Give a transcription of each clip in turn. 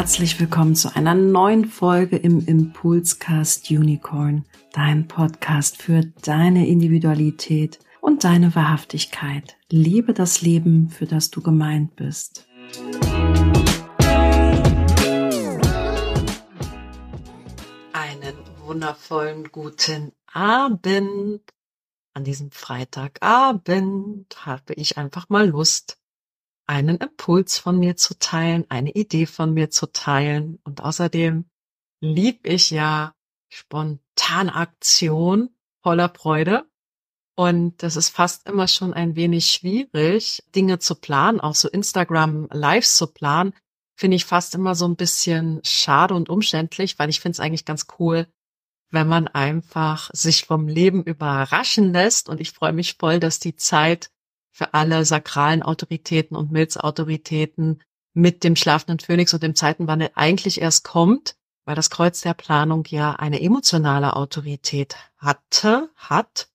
Herzlich willkommen zu einer neuen Folge im Impulscast Unicorn, dein Podcast für deine Individualität und deine Wahrhaftigkeit. Liebe das Leben, für das du gemeint bist. Einen wundervollen guten Abend. An diesem Freitagabend habe ich einfach mal Lust, einen Impuls von mir zu teilen, eine Idee von mir zu teilen. Und außerdem lieb ich ja Spontanaktion voller Freude. Und das ist fast immer schon ein wenig schwierig, Dinge zu planen, auch so Instagram Lives zu planen, finde ich fast immer so ein bisschen schade und umständlich, weil ich finde es eigentlich ganz cool, wenn man einfach sich vom Leben überraschen lässt. Und ich freue mich voll, dass die Zeit für alle sakralen Autoritäten und Milzautoritäten mit dem schlafenden Phönix und dem Zeitenwandel eigentlich erst kommt, weil das Kreuz der Planung ja eine emotionale Autorität hatte, hat.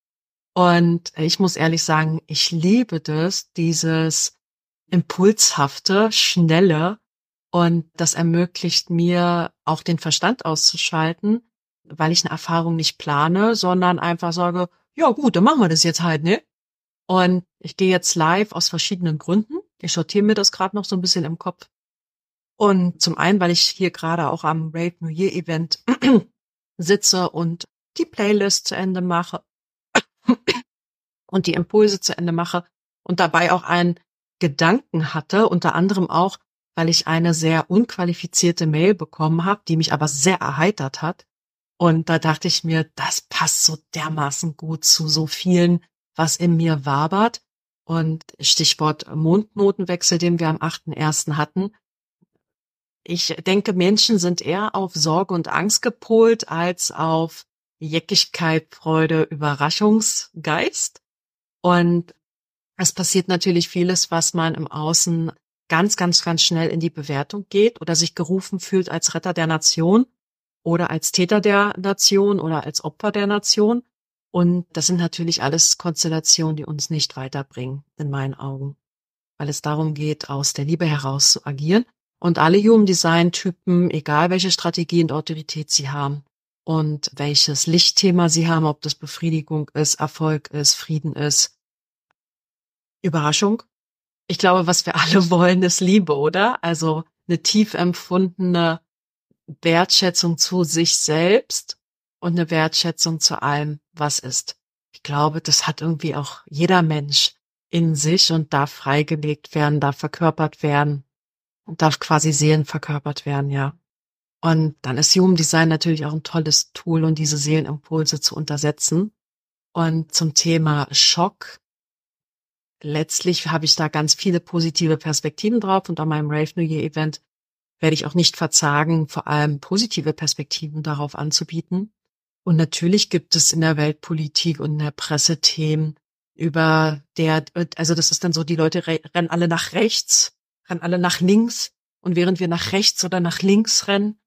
Und ich muss ehrlich sagen, ich liebe das, dieses impulshafte, schnelle. Und das ermöglicht mir auch den Verstand auszuschalten, weil ich eine Erfahrung nicht plane, sondern einfach sage, ja gut, dann machen wir das jetzt halt, ne? Und ich gehe jetzt live aus verschiedenen Gründen. Ich sortiere mir das gerade noch so ein bisschen im Kopf. Und zum einen, weil ich hier gerade auch am Rave New Year Event sitze und die Playlist zu Ende mache und die Impulse zu Ende mache und dabei auch einen Gedanken hatte, unter anderem auch, weil ich eine sehr unqualifizierte Mail bekommen habe, die mich aber sehr erheitert hat. Und da dachte ich mir, das passt so dermaßen gut zu so vielen, was in mir wabert. Und Stichwort Mondnotenwechsel, den wir am 8.1. hatten. Ich denke, Menschen sind eher auf Sorge und Angst gepolt als auf Jeckigkeit, Freude, Überraschungsgeist. Und es passiert natürlich vieles, was man im Außen ganz, ganz, ganz schnell in die Bewertung geht oder sich gerufen fühlt als Retter der Nation oder als Täter der Nation oder als Opfer der Nation. Und das sind natürlich alles Konstellationen, die uns nicht weiterbringen, in meinen Augen, weil es darum geht, aus der Liebe heraus zu agieren. Und alle Human Design Typen, egal welche Strategie und Autorität sie haben, und welches Lichtthema sie haben, ob das Befriedigung ist, Erfolg ist, Frieden ist. Überraschung. Ich glaube, was wir alle wollen, ist Liebe, oder? Also eine tief empfundene Wertschätzung zu sich selbst und eine Wertschätzung zu allem, was ist. Ich glaube, das hat irgendwie auch jeder Mensch in sich und darf freigelegt werden, darf verkörpert werden und darf quasi Seelen verkörpert werden, ja. Und dann ist Human Design natürlich auch ein tolles Tool, um diese Seelenimpulse zu untersetzen. Und zum Thema Schock. Letztlich habe ich da ganz viele positive Perspektiven drauf und an meinem Rave New Year Event werde ich auch nicht verzagen, vor allem positive Perspektiven darauf anzubieten. Und natürlich gibt es in der Weltpolitik und in der Presse Themen, über der, also das ist dann so, die Leute rennen alle nach rechts, rennen alle nach links. Und während wir nach rechts oder nach links rennen,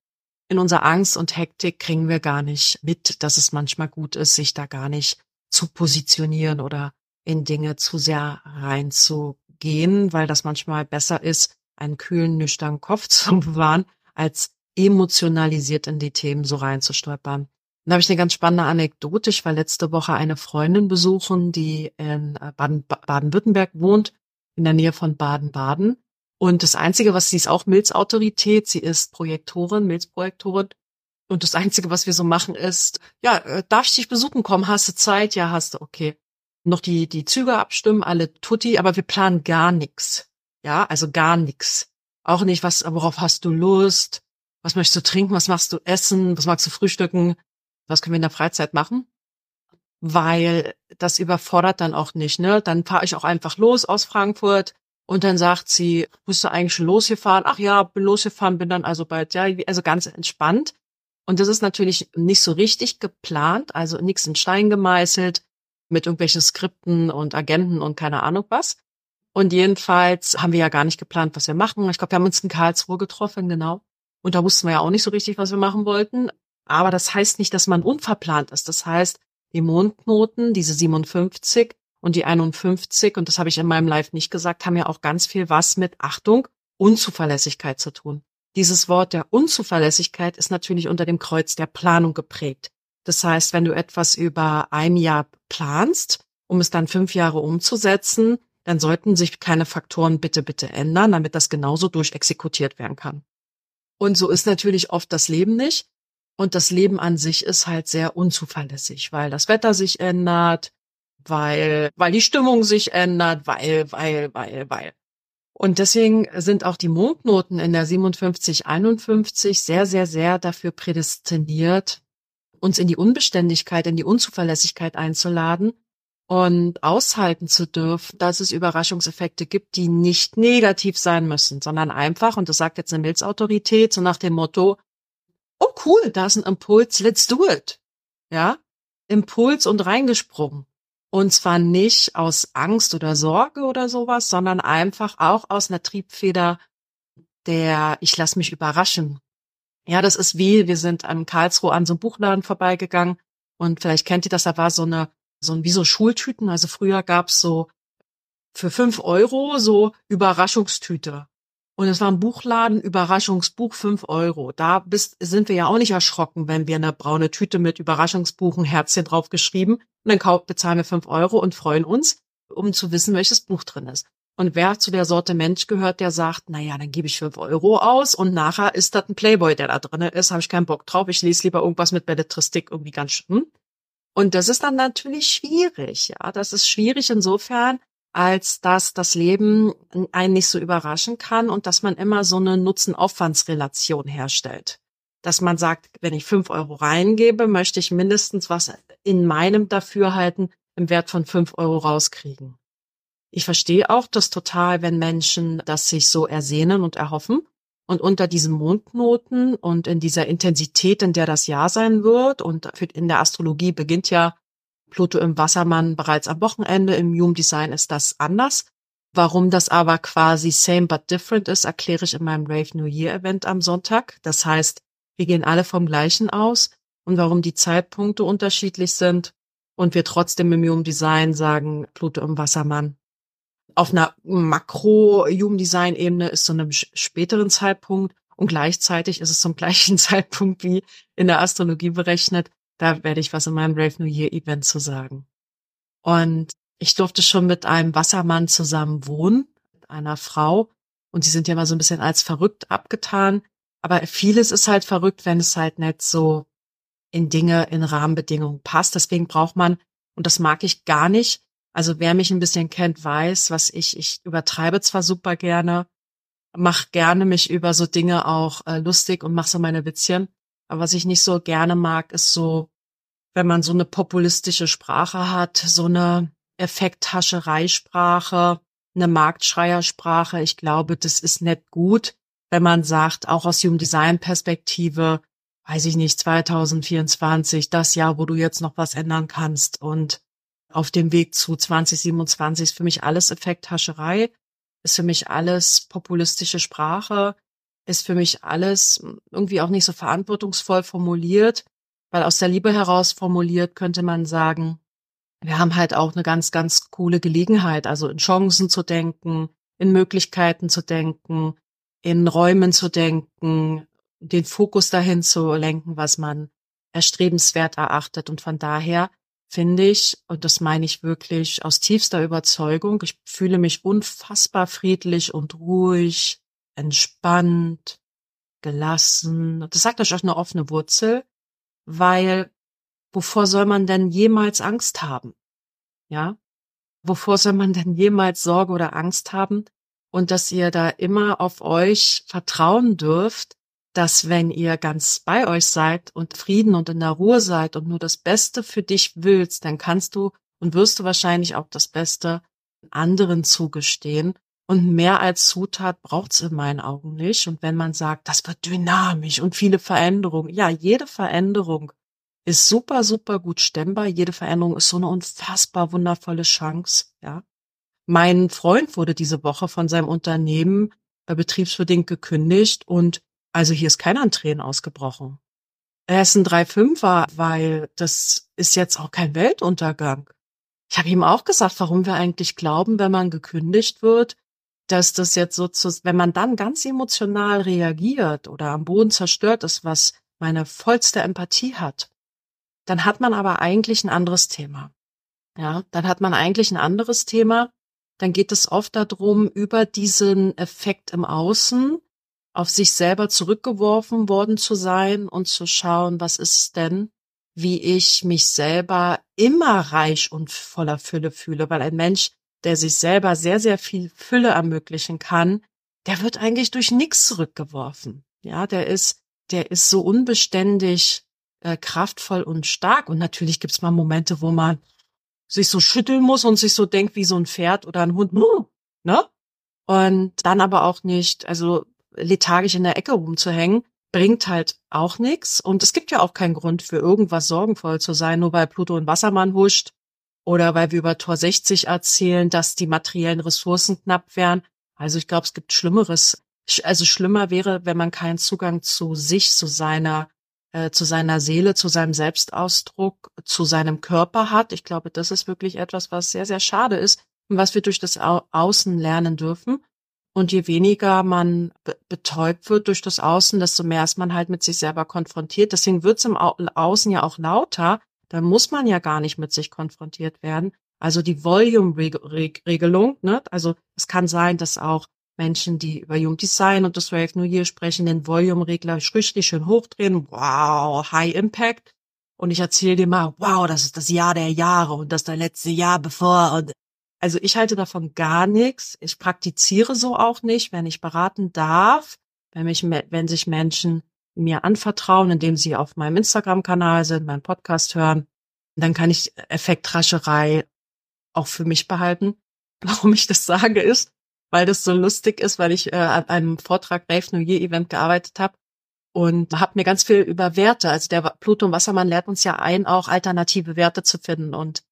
in unserer Angst und Hektik kriegen wir gar nicht mit, dass es manchmal gut ist, sich da gar nicht zu positionieren oder in Dinge zu sehr reinzugehen, weil das manchmal besser ist, einen kühlen, nüchternen Kopf zu bewahren, als emotionalisiert in die Themen so reinzustolpern. Da habe ich eine ganz spannende Anekdote. Ich war letzte Woche eine Freundin besuchen, die in äh, Baden-Württemberg wohnt, in der Nähe von Baden-Baden. Und das Einzige, was sie ist auch Milzautorität, sie ist Projektorin, Milzprojektorin. Und das Einzige, was wir so machen, ist, ja, äh, darf ich dich besuchen kommen? Hast du Zeit? Ja, hast du, okay. Noch die, die Züge abstimmen, alle tutti, aber wir planen gar nichts. Ja, also gar nichts. Auch nicht, was, worauf hast du Lust? Was möchtest du trinken? Was machst du essen? Was magst du frühstücken? Was können wir in der Freizeit machen? Weil das überfordert dann auch nicht, ne? Dann fahre ich auch einfach los aus Frankfurt, und dann sagt sie, bist du eigentlich schon losgefahren? Ach ja, bin losgefahren, bin dann also bald, ja, also ganz entspannt. Und das ist natürlich nicht so richtig geplant, also nichts in Stein gemeißelt mit irgendwelchen Skripten und Agenten und keine Ahnung was. Und jedenfalls haben wir ja gar nicht geplant, was wir machen. Ich glaube, wir haben uns in Karlsruhe getroffen, genau. Und da wussten wir ja auch nicht so richtig, was wir machen wollten. Aber das heißt nicht, dass man unverplant ist. Das heißt, die Mondnoten, diese 57 und die 51, und das habe ich in meinem Live nicht gesagt, haben ja auch ganz viel was mit Achtung, Unzuverlässigkeit zu tun. Dieses Wort der Unzuverlässigkeit ist natürlich unter dem Kreuz der Planung geprägt. Das heißt, wenn du etwas über ein Jahr planst, um es dann fünf Jahre umzusetzen, dann sollten sich keine Faktoren bitte, bitte ändern, damit das genauso durchexekutiert werden kann. Und so ist natürlich oft das Leben nicht. Und das Leben an sich ist halt sehr unzuverlässig, weil das Wetter sich ändert, weil, weil die Stimmung sich ändert, weil, weil, weil, weil. Und deswegen sind auch die Mondnoten in der 5751 sehr, sehr, sehr dafür prädestiniert, uns in die Unbeständigkeit, in die Unzuverlässigkeit einzuladen und aushalten zu dürfen, dass es Überraschungseffekte gibt, die nicht negativ sein müssen, sondern einfach, und das sagt jetzt eine Milzautorität, so nach dem Motto, oh cool, da ist ein Impuls, let's do it. Ja? Impuls und reingesprungen. Und zwar nicht aus Angst oder Sorge oder sowas, sondern einfach auch aus einer Triebfeder der ich lass mich überraschen. Ja, das ist wie, wir sind am Karlsruhe an so einem Buchladen vorbeigegangen und vielleicht kennt ihr das, da war so eine so ein, wie so Schultüten. Also früher gab's so für fünf Euro so Überraschungstüte. Und es war ein Buchladen, Überraschungsbuch, fünf Euro. Da bist, sind wir ja auch nicht erschrocken, wenn wir eine braune Tüte mit Überraschungsbuch, ein Herzchen drauf geschrieben und dann kauf, bezahlen wir fünf Euro und freuen uns, um zu wissen, welches Buch drin ist. Und wer zu der Sorte Mensch gehört, der sagt, na ja, dann gebe ich fünf Euro aus und nachher ist das ein Playboy, der da drin ist, habe ich keinen Bock drauf. Ich lese lieber irgendwas mit Belletristik irgendwie ganz schön. Und das ist dann natürlich schwierig, ja. Das ist schwierig insofern, als dass das Leben einen nicht so überraschen kann und dass man immer so eine Nutzen-Aufwandsrelation herstellt. Dass man sagt, wenn ich fünf Euro reingebe, möchte ich mindestens was in meinem Dafürhalten im Wert von fünf Euro rauskriegen. Ich verstehe auch das total, wenn Menschen das sich so ersehnen und erhoffen. Und unter diesen Mondnoten und in dieser Intensität, in der das Jahr sein wird, und in der Astrologie beginnt ja Pluto im Wassermann bereits am Wochenende, im Human Design ist das anders. Warum das aber quasi same but different ist, erkläre ich in meinem Rave New Year Event am Sonntag. Das heißt, wir gehen alle vom gleichen aus und warum die Zeitpunkte unterschiedlich sind und wir trotzdem im Human Design sagen, Pluto im Wassermann auf einer Makro-Jugenddesign-Ebene ist zu einem späteren Zeitpunkt und gleichzeitig ist es zum gleichen Zeitpunkt wie in der Astrologie berechnet. Da werde ich was in meinem Brave New Year Event zu sagen. Und ich durfte schon mit einem Wassermann zusammen wohnen, mit einer Frau. Und sie sind ja mal so ein bisschen als verrückt abgetan. Aber vieles ist halt verrückt, wenn es halt nicht so in Dinge, in Rahmenbedingungen passt. Deswegen braucht man, und das mag ich gar nicht, also wer mich ein bisschen kennt, weiß, was ich, ich übertreibe zwar super gerne, mach gerne mich über so Dinge auch äh, lustig und mach so meine Witzchen. Aber was ich nicht so gerne mag, ist so, wenn man so eine populistische Sprache hat, so eine Effekthaschereisprache, eine Marktschreiersprache. Ich glaube, das ist nicht gut, wenn man sagt, auch aus Human Design Perspektive, weiß ich nicht, 2024, das Jahr, wo du jetzt noch was ändern kannst und auf dem Weg zu 2027 ist für mich alles Effekthascherei, ist für mich alles populistische Sprache, ist für mich alles irgendwie auch nicht so verantwortungsvoll formuliert, weil aus der Liebe heraus formuliert könnte man sagen, wir haben halt auch eine ganz, ganz coole Gelegenheit, also in Chancen zu denken, in Möglichkeiten zu denken, in Räumen zu denken, den Fokus dahin zu lenken, was man erstrebenswert erachtet. Und von daher finde ich, und das meine ich wirklich aus tiefster Überzeugung, ich fühle mich unfassbar friedlich und ruhig, entspannt, gelassen. Das sagt euch auch eine offene Wurzel, weil wovor soll man denn jemals Angst haben? Ja? Wovor soll man denn jemals Sorge oder Angst haben? Und dass ihr da immer auf euch vertrauen dürft, dass wenn ihr ganz bei euch seid und Frieden und in der Ruhe seid und nur das Beste für dich willst, dann kannst du und wirst du wahrscheinlich auch das Beste anderen zugestehen. Und mehr als Zutat braucht's in meinen Augen nicht. Und wenn man sagt, das wird dynamisch und viele Veränderungen, ja, jede Veränderung ist super, super gut stemmbar. Jede Veränderung ist so eine unfassbar wundervolle Chance, ja. Mein Freund wurde diese Woche von seinem Unternehmen äh, betriebsbedingt gekündigt und also hier ist keiner an Tränen ausgebrochen. Er ist ein 3,5er, weil das ist jetzt auch kein Weltuntergang. Ich habe ihm auch gesagt, warum wir eigentlich glauben, wenn man gekündigt wird, dass das jetzt so zu, wenn man dann ganz emotional reagiert oder am Boden zerstört ist, was meine vollste Empathie hat, dann hat man aber eigentlich ein anderes Thema. Ja, dann hat man eigentlich ein anderes Thema. Dann geht es oft darum, über diesen Effekt im Außen auf sich selber zurückgeworfen worden zu sein und zu schauen, was ist denn, wie ich mich selber immer reich und voller Fülle fühle, weil ein Mensch, der sich selber sehr, sehr viel Fülle ermöglichen kann, der wird eigentlich durch nichts zurückgeworfen. Ja, der ist, der ist so unbeständig äh, kraftvoll und stark. Und natürlich gibt's mal Momente, wo man sich so schütteln muss und sich so denkt wie so ein Pferd oder ein Hund, ne? Und dann aber auch nicht, also lethargisch in der Ecke rumzuhängen, bringt halt auch nichts. Und es gibt ja auch keinen Grund für irgendwas sorgenvoll zu sein, nur weil Pluto und Wassermann huscht oder weil wir über Tor 60 erzählen, dass die materiellen Ressourcen knapp wären. Also ich glaube, es gibt Schlimmeres. Also schlimmer wäre, wenn man keinen Zugang zu sich, zu seiner, äh, zu seiner Seele, zu seinem Selbstausdruck, zu seinem Körper hat. Ich glaube, das ist wirklich etwas, was sehr, sehr schade ist und was wir durch das Au Außen lernen dürfen. Und je weniger man betäubt wird durch das Außen, desto mehr ist man halt mit sich selber konfrontiert. Deswegen wird es im Au Außen ja auch lauter. Da muss man ja gar nicht mit sich konfrontiert werden. Also die Volume-Regelung, ne? Also es kann sein, dass auch Menschen, die über Human Design und das Wave New Year sprechen, den Volume-Regler richtig schön hochdrehen. Wow, High Impact. Und ich erzähle dir mal, wow, das ist das Jahr der Jahre und das der letzte Jahr bevor und also ich halte davon gar nichts. Ich praktiziere so auch nicht, wenn ich beraten darf, wenn, mich, wenn sich Menschen mir anvertrauen, indem sie auf meinem Instagram-Kanal sind, meinen Podcast hören, dann kann ich Effektrascherei auch für mich behalten. Warum ich das sage ist, weil das so lustig ist, weil ich äh, an einem Vortrag Rave New Year Event gearbeitet habe und habe mir ganz viel über Werte, also der Pluto und Wassermann lehrt uns ja ein, auch alternative Werte zu finden und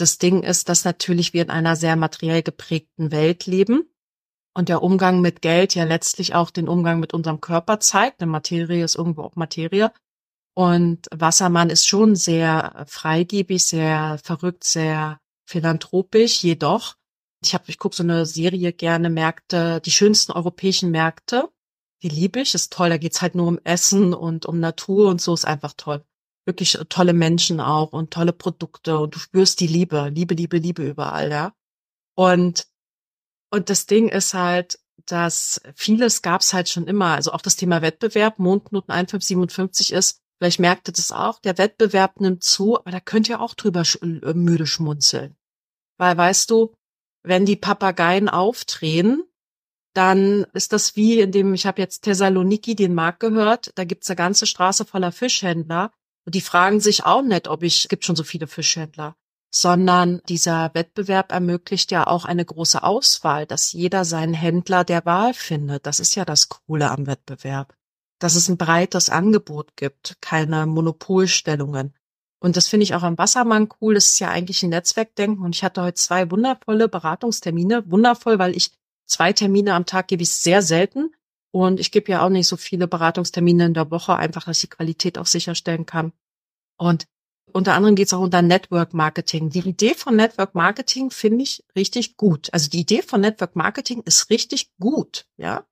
das Ding ist, dass natürlich wir in einer sehr materiell geprägten Welt leben und der Umgang mit Geld ja letztlich auch den Umgang mit unserem Körper zeigt. Denn Materie ist irgendwo auch Materie. Und Wassermann ist schon sehr freigebig, sehr verrückt, sehr philanthropisch. Jedoch, ich habe, ich gucke so eine Serie gerne Märkte, die schönsten europäischen Märkte. Die liebe ich, ist toll. Da geht's halt nur um Essen und um Natur und so ist einfach toll wirklich tolle Menschen auch und tolle Produkte und du spürst die Liebe, Liebe, Liebe, Liebe überall, ja. Und, und das Ding ist halt, dass vieles gab's halt schon immer. Also auch das Thema Wettbewerb, Mondknoten 1557 ist, vielleicht merkt ihr das auch, der Wettbewerb nimmt zu, aber da könnt ihr auch drüber sch äh, müde schmunzeln. Weil weißt du, wenn die Papageien aufdrehen, dann ist das wie in dem, ich habe jetzt Thessaloniki den Markt gehört, da gibt's eine ganze Straße voller Fischhändler die fragen sich auch nicht, ob ich, es gibt schon so viele Fischhändler, sondern dieser Wettbewerb ermöglicht ja auch eine große Auswahl, dass jeder seinen Händler der Wahl findet. Das ist ja das Coole am Wettbewerb. Dass es ein breites Angebot gibt, keine Monopolstellungen. Und das finde ich auch am Wassermann cool. Das ist ja eigentlich ein Netzwerkdenken. Und ich hatte heute zwei wundervolle Beratungstermine. Wundervoll, weil ich zwei Termine am Tag gebe ich sehr selten. Und ich gebe ja auch nicht so viele Beratungstermine in der Woche, einfach, dass ich die Qualität auch sicherstellen kann. Und unter anderem geht es auch unter Network Marketing. Die Idee von Network Marketing finde ich richtig gut. Also die Idee von Network Marketing ist richtig gut, ja.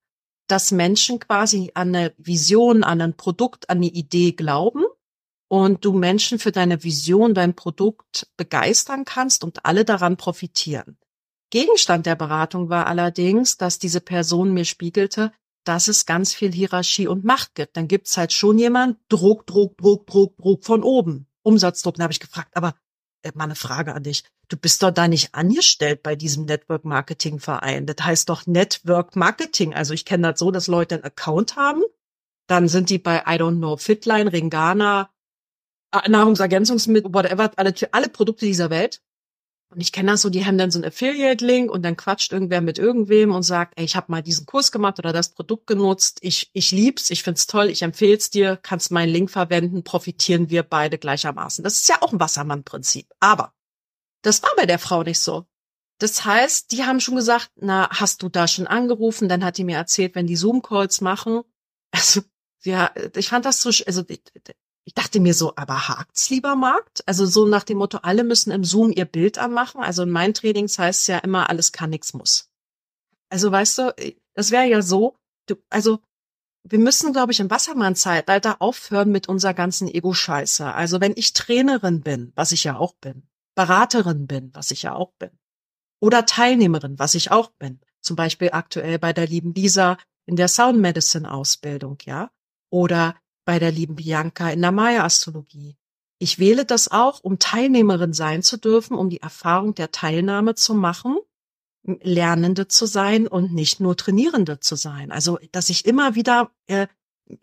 Dass Menschen quasi an eine Vision, an ein Produkt, an eine Idee glauben und du Menschen für deine Vision, dein Produkt begeistern kannst und alle daran profitieren. Gegenstand der Beratung war allerdings, dass diese Person mir spiegelte, dass es ganz viel Hierarchie und Macht gibt. Dann gibt's halt schon jemand, Druck, Druck, Druck, Druck, Druck von oben. Umsatzdruck. Da habe ich gefragt, aber äh, mal eine Frage an dich. Du bist doch da nicht angestellt bei diesem Network Marketing Verein. Das heißt doch Network Marketing. Also ich kenne das so, dass Leute einen Account haben. Dann sind die bei, I don't know, Fitline, Ringana, Nahrungsergänzungsmittel, whatever, alle, alle Produkte dieser Welt. Und ich kenne das so, die haben dann so einen Affiliate-Link und dann quatscht irgendwer mit irgendwem und sagt, ey, ich habe mal diesen Kurs gemacht oder das Produkt genutzt, ich, ich lieb's, ich find's toll, ich empfehl's dir, kannst meinen Link verwenden, profitieren wir beide gleichermaßen. Das ist ja auch ein Wassermann-Prinzip. Aber das war bei der Frau nicht so. Das heißt, die haben schon gesagt, na, hast du da schon angerufen? Dann hat die mir erzählt, wenn die Zoom-Calls machen. Also, ja, ich fand das so, also ich dachte mir so, aber hakt's lieber Markt? Also so nach dem Motto, alle müssen im Zoom ihr Bild anmachen. Also in meinen Trainings heißt es ja immer, alles kann, nix muss. Also weißt du, das wäre ja so, du, also wir müssen, glaube ich, im Wassermann-Zeitalter aufhören mit unserer ganzen Ego-Scheiße. Also wenn ich Trainerin bin, was ich ja auch bin, Beraterin bin, was ich ja auch bin, oder Teilnehmerin, was ich auch bin, zum Beispiel aktuell bei der lieben Lisa in der Sound Medicine Ausbildung, ja, oder bei der lieben Bianca in der Maya-Astrologie. Ich wähle das auch, um Teilnehmerin sein zu dürfen, um die Erfahrung der Teilnahme zu machen Lernende zu sein und nicht nur Trainierende zu sein. Also, dass ich immer wieder äh,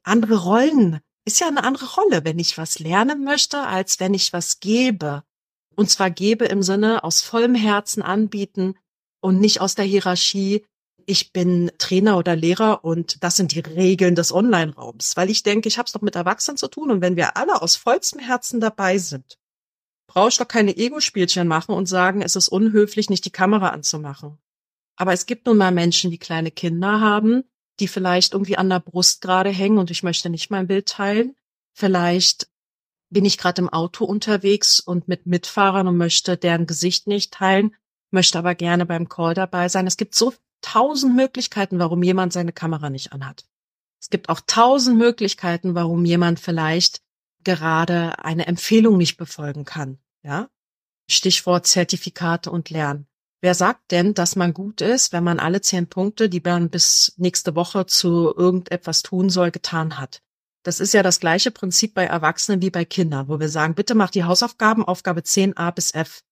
andere Rollen, ist ja eine andere Rolle, wenn ich was lernen möchte, als wenn ich was gebe. Und zwar gebe im Sinne aus vollem Herzen anbieten und nicht aus der Hierarchie, ich bin Trainer oder Lehrer und das sind die Regeln des Online-Raums. Weil ich denke, ich habe es doch mit Erwachsenen zu tun und wenn wir alle aus vollstem Herzen dabei sind, brauchst doch keine Ego-Spielchen machen und sagen, es ist unhöflich, nicht die Kamera anzumachen. Aber es gibt nun mal Menschen, die kleine Kinder haben, die vielleicht irgendwie an der Brust gerade hängen und ich möchte nicht mein Bild teilen. Vielleicht bin ich gerade im Auto unterwegs und mit Mitfahrern und möchte deren Gesicht nicht teilen, möchte aber gerne beim Call dabei sein. Es gibt so tausend Möglichkeiten, warum jemand seine Kamera nicht anhat. Es gibt auch tausend Möglichkeiten, warum jemand vielleicht gerade eine Empfehlung nicht befolgen kann. Ja? Stichwort Zertifikate und Lernen. Wer sagt denn, dass man gut ist, wenn man alle zehn Punkte, die man bis nächste Woche zu irgendetwas tun soll, getan hat? Das ist ja das gleiche Prinzip bei Erwachsenen wie bei Kindern, wo wir sagen, bitte mach die Hausaufgaben, Aufgabe 10 A bis F.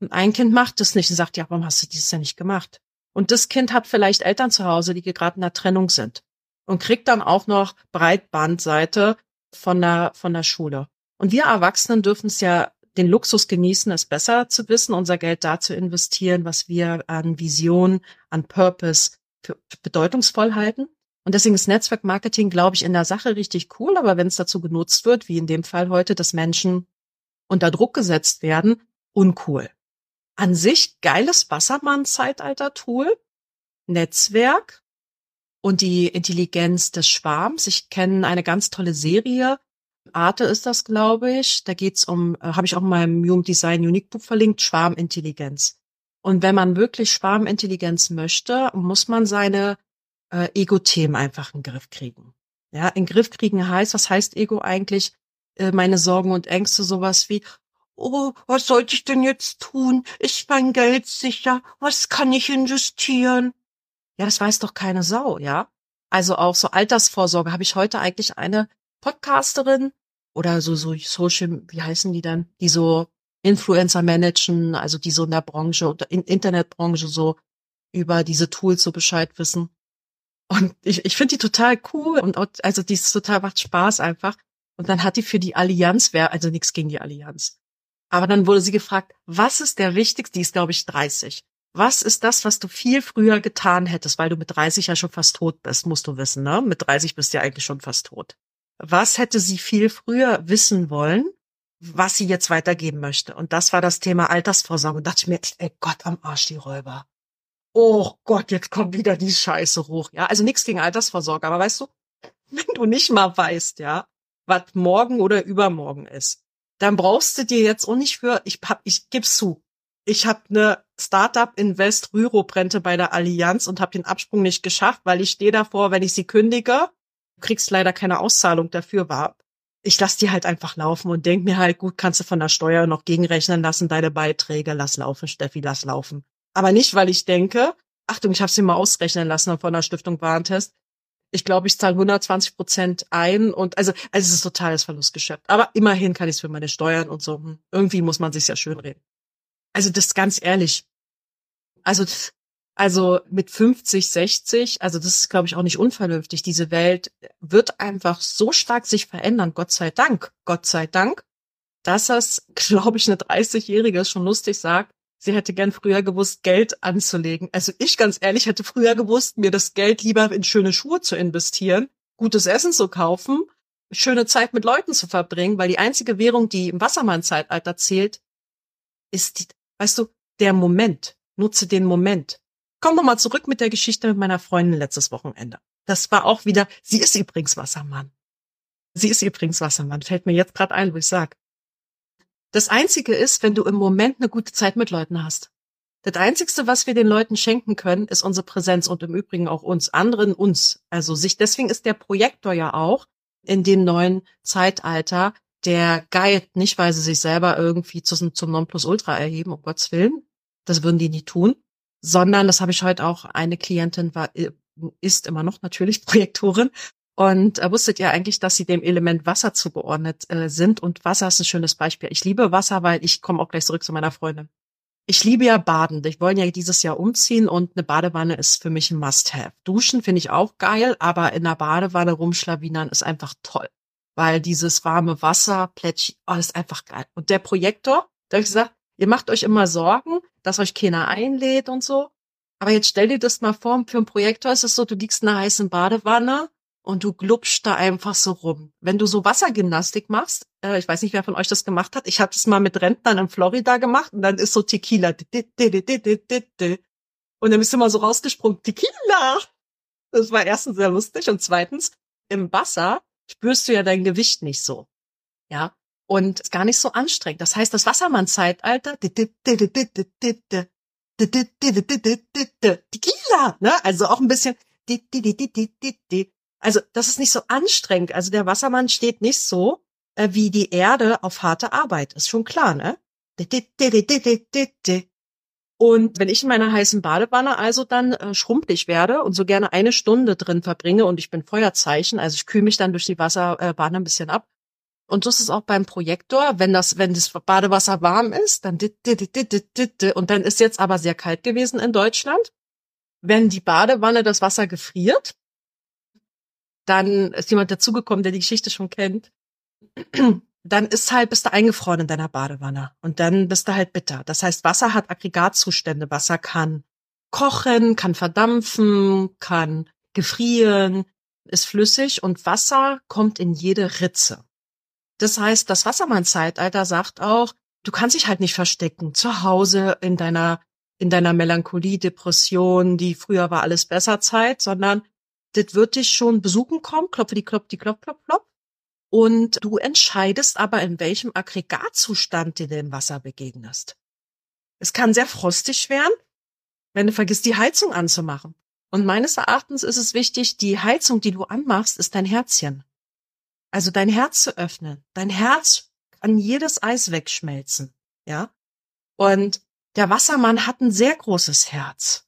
Und ein Kind macht das nicht und sagt, ja, warum hast du dieses ja nicht gemacht? Und das Kind hat vielleicht Eltern zu Hause, die gerade in der Trennung sind und kriegt dann auch noch Breitbandseite von der, von der Schule. Und wir Erwachsenen dürfen es ja den Luxus genießen, es besser zu wissen, unser Geld da zu investieren, was wir an Vision, an Purpose für bedeutungsvoll halten. Und deswegen ist Netzwerkmarketing, glaube ich, in der Sache richtig cool, aber wenn es dazu genutzt wird, wie in dem Fall heute, dass Menschen unter Druck gesetzt werden, uncool. An sich geiles Wassermann-Zeitalter-Tool, Netzwerk und die Intelligenz des Schwarms. Ich kenne eine ganz tolle Serie, Arte ist das, glaube ich. Da geht's um, äh, habe ich auch in meinem Design Unique Buch verlinkt, Schwarmintelligenz. Und wenn man wirklich Schwarmintelligenz möchte, muss man seine äh, Ego-Themen einfach in den Griff kriegen. Ja, in den Griff kriegen heißt, was heißt Ego eigentlich? Äh, meine Sorgen und Ängste, sowas wie, oh, was sollte ich denn jetzt tun? Ist mein Geld sicher? Was kann ich investieren? Ja, das weiß doch keine Sau, ja? Also auch so Altersvorsorge habe ich heute eigentlich eine Podcasterin oder so, so Social, wie heißen die dann, die so Influencer managen, also die so in der Branche oder in Internetbranche so über diese Tools so Bescheid wissen. Und ich, ich finde die total cool und auch, also die ist total macht Spaß einfach. Und dann hat die für die Allianz, wer, also nichts gegen die Allianz. Aber dann wurde sie gefragt, was ist der wichtigste, die ist glaube ich 30. Was ist das, was du viel früher getan hättest, weil du mit 30 ja schon fast tot bist, musst du wissen, ne? Mit 30 bist du ja eigentlich schon fast tot was hätte sie viel früher wissen wollen, was sie jetzt weitergeben möchte. Und das war das Thema Altersvorsorge. Und dachte ich mir, ey Gott am Arsch, die Räuber. Oh Gott, jetzt kommt wieder die Scheiße hoch. Ja, also nichts gegen Altersvorsorge, aber weißt du, wenn du nicht mal weißt, ja, was morgen oder übermorgen ist, dann brauchst du dir jetzt auch nicht für, ich hab, ich gib's zu, ich habe eine Startup Invest Rüro Rente bei der Allianz und habe den Absprung nicht geschafft, weil ich stehe davor, wenn ich sie kündige, kriegst leider keine Auszahlung dafür, war ich lass die halt einfach laufen und denk mir halt, gut, kannst du von der Steuer noch gegenrechnen lassen, deine Beiträge, lass laufen, Steffi, lass laufen. Aber nicht, weil ich denke, Achtung, ich habe sie mal ausrechnen lassen von der Stiftung Warentest. Ich glaube, ich zahle 120 Prozent ein und also, also es ist totales Verlustgeschäft. Aber immerhin kann ich es für meine Steuern und so. Hm, irgendwie muss man sich ja schön reden. Also das ganz ehrlich. Also also mit 50, 60, also das ist, glaube ich, auch nicht unvernünftig. Diese Welt wird einfach so stark sich verändern, Gott sei Dank, Gott sei Dank, dass das, glaube ich, eine 30-Jährige schon lustig sagt, sie hätte gern früher gewusst, Geld anzulegen. Also ich ganz ehrlich hätte früher gewusst, mir das Geld lieber in schöne Schuhe zu investieren, gutes Essen zu kaufen, schöne Zeit mit Leuten zu verbringen, weil die einzige Währung, die im Wassermann-Zeitalter zählt, ist die, weißt du, der Moment. Nutze den Moment komme nochmal zurück mit der Geschichte mit meiner Freundin letztes Wochenende. Das war auch wieder, sie ist übrigens Wassermann. Sie ist übrigens Wassermann, fällt mir jetzt gerade ein, wo ich sag. Das Einzige ist, wenn du im Moment eine gute Zeit mit Leuten hast. Das Einzigste, was wir den Leuten schenken können, ist unsere Präsenz und im Übrigen auch uns, anderen uns. Also sich, deswegen ist der Projektor ja auch in dem neuen Zeitalter der Guide, nicht weil sie sich selber irgendwie zum, zum Nonplusultra erheben, um Gottes Willen, das würden die nie tun, sondern, das habe ich heute auch, eine Klientin war, äh, ist immer noch natürlich Projektorin und äh, wusstet ihr eigentlich, dass sie dem Element Wasser zugeordnet äh, sind? Und Wasser ist ein schönes Beispiel. Ich liebe Wasser, weil ich komme auch gleich zurück zu meiner Freundin. Ich liebe ja Baden. Ich wollen ja dieses Jahr umziehen und eine Badewanne ist für mich ein Must-have. Duschen finde ich auch geil, aber in einer Badewanne rumschlawinern ist einfach toll. Weil dieses warme Wasser, Plätsch, oh, einfach geil. Und der Projektor, da habe ich gesagt, ihr macht euch immer Sorgen, dass euch keiner einlädt und so. Aber jetzt stell dir das mal vor, für einen Projektor ist es so, du liegst in einer heißen Badewanne und du glubschst da einfach so rum. Wenn du so Wassergymnastik machst, äh, ich weiß nicht, wer von euch das gemacht hat, ich habe das mal mit Rentnern in Florida gemacht und dann ist so Tequila. Und dann bist du mal so rausgesprungen, Tequila! Das war erstens sehr lustig und zweitens, im Wasser spürst du ja dein Gewicht nicht so. Ja. Und ist gar nicht so anstrengend. Das heißt, das Wassermann-Zeitalter, Tequila, ne? Also auch ein bisschen, also das ist nicht so anstrengend. Also der Wassermann steht nicht so äh, wie die Erde auf harte Arbeit. Ist schon klar, ne? Und wenn ich in meiner heißen Badewanne also dann äh, schrumpelig werde und so gerne eine Stunde drin verbringe und ich bin Feuerzeichen, also ich kühle mich dann durch die Wasserbahn ein bisschen ab. Und so ist es auch beim Projektor, wenn das, wenn das Badewasser warm ist, dann und dann ist jetzt aber sehr kalt gewesen in Deutschland. Wenn die Badewanne das Wasser gefriert, dann ist jemand dazugekommen, der die Geschichte schon kennt, dann ist halt, bist du eingefroren in deiner Badewanne und dann bist du halt bitter. Das heißt, Wasser hat Aggregatzustände. Wasser kann kochen, kann verdampfen, kann gefrieren, ist flüssig und Wasser kommt in jede Ritze. Das heißt, das Wassermann-Zeitalter sagt auch, du kannst dich halt nicht verstecken zu Hause in deiner in deiner Melancholie, Depression, die früher war alles besser Zeit, sondern das wird dich schon besuchen kommen, klopfe die klopf, die klopf, klopf, klopf. Und du entscheidest aber, in welchem Aggregatzustand dir dem Wasser begegnest. Es kann sehr frostig werden, wenn du vergisst, die Heizung anzumachen. Und meines Erachtens ist es wichtig, die Heizung, die du anmachst, ist dein Herzchen. Also dein Herz zu öffnen. Dein Herz kann jedes Eis wegschmelzen, ja? Und der Wassermann hat ein sehr großes Herz,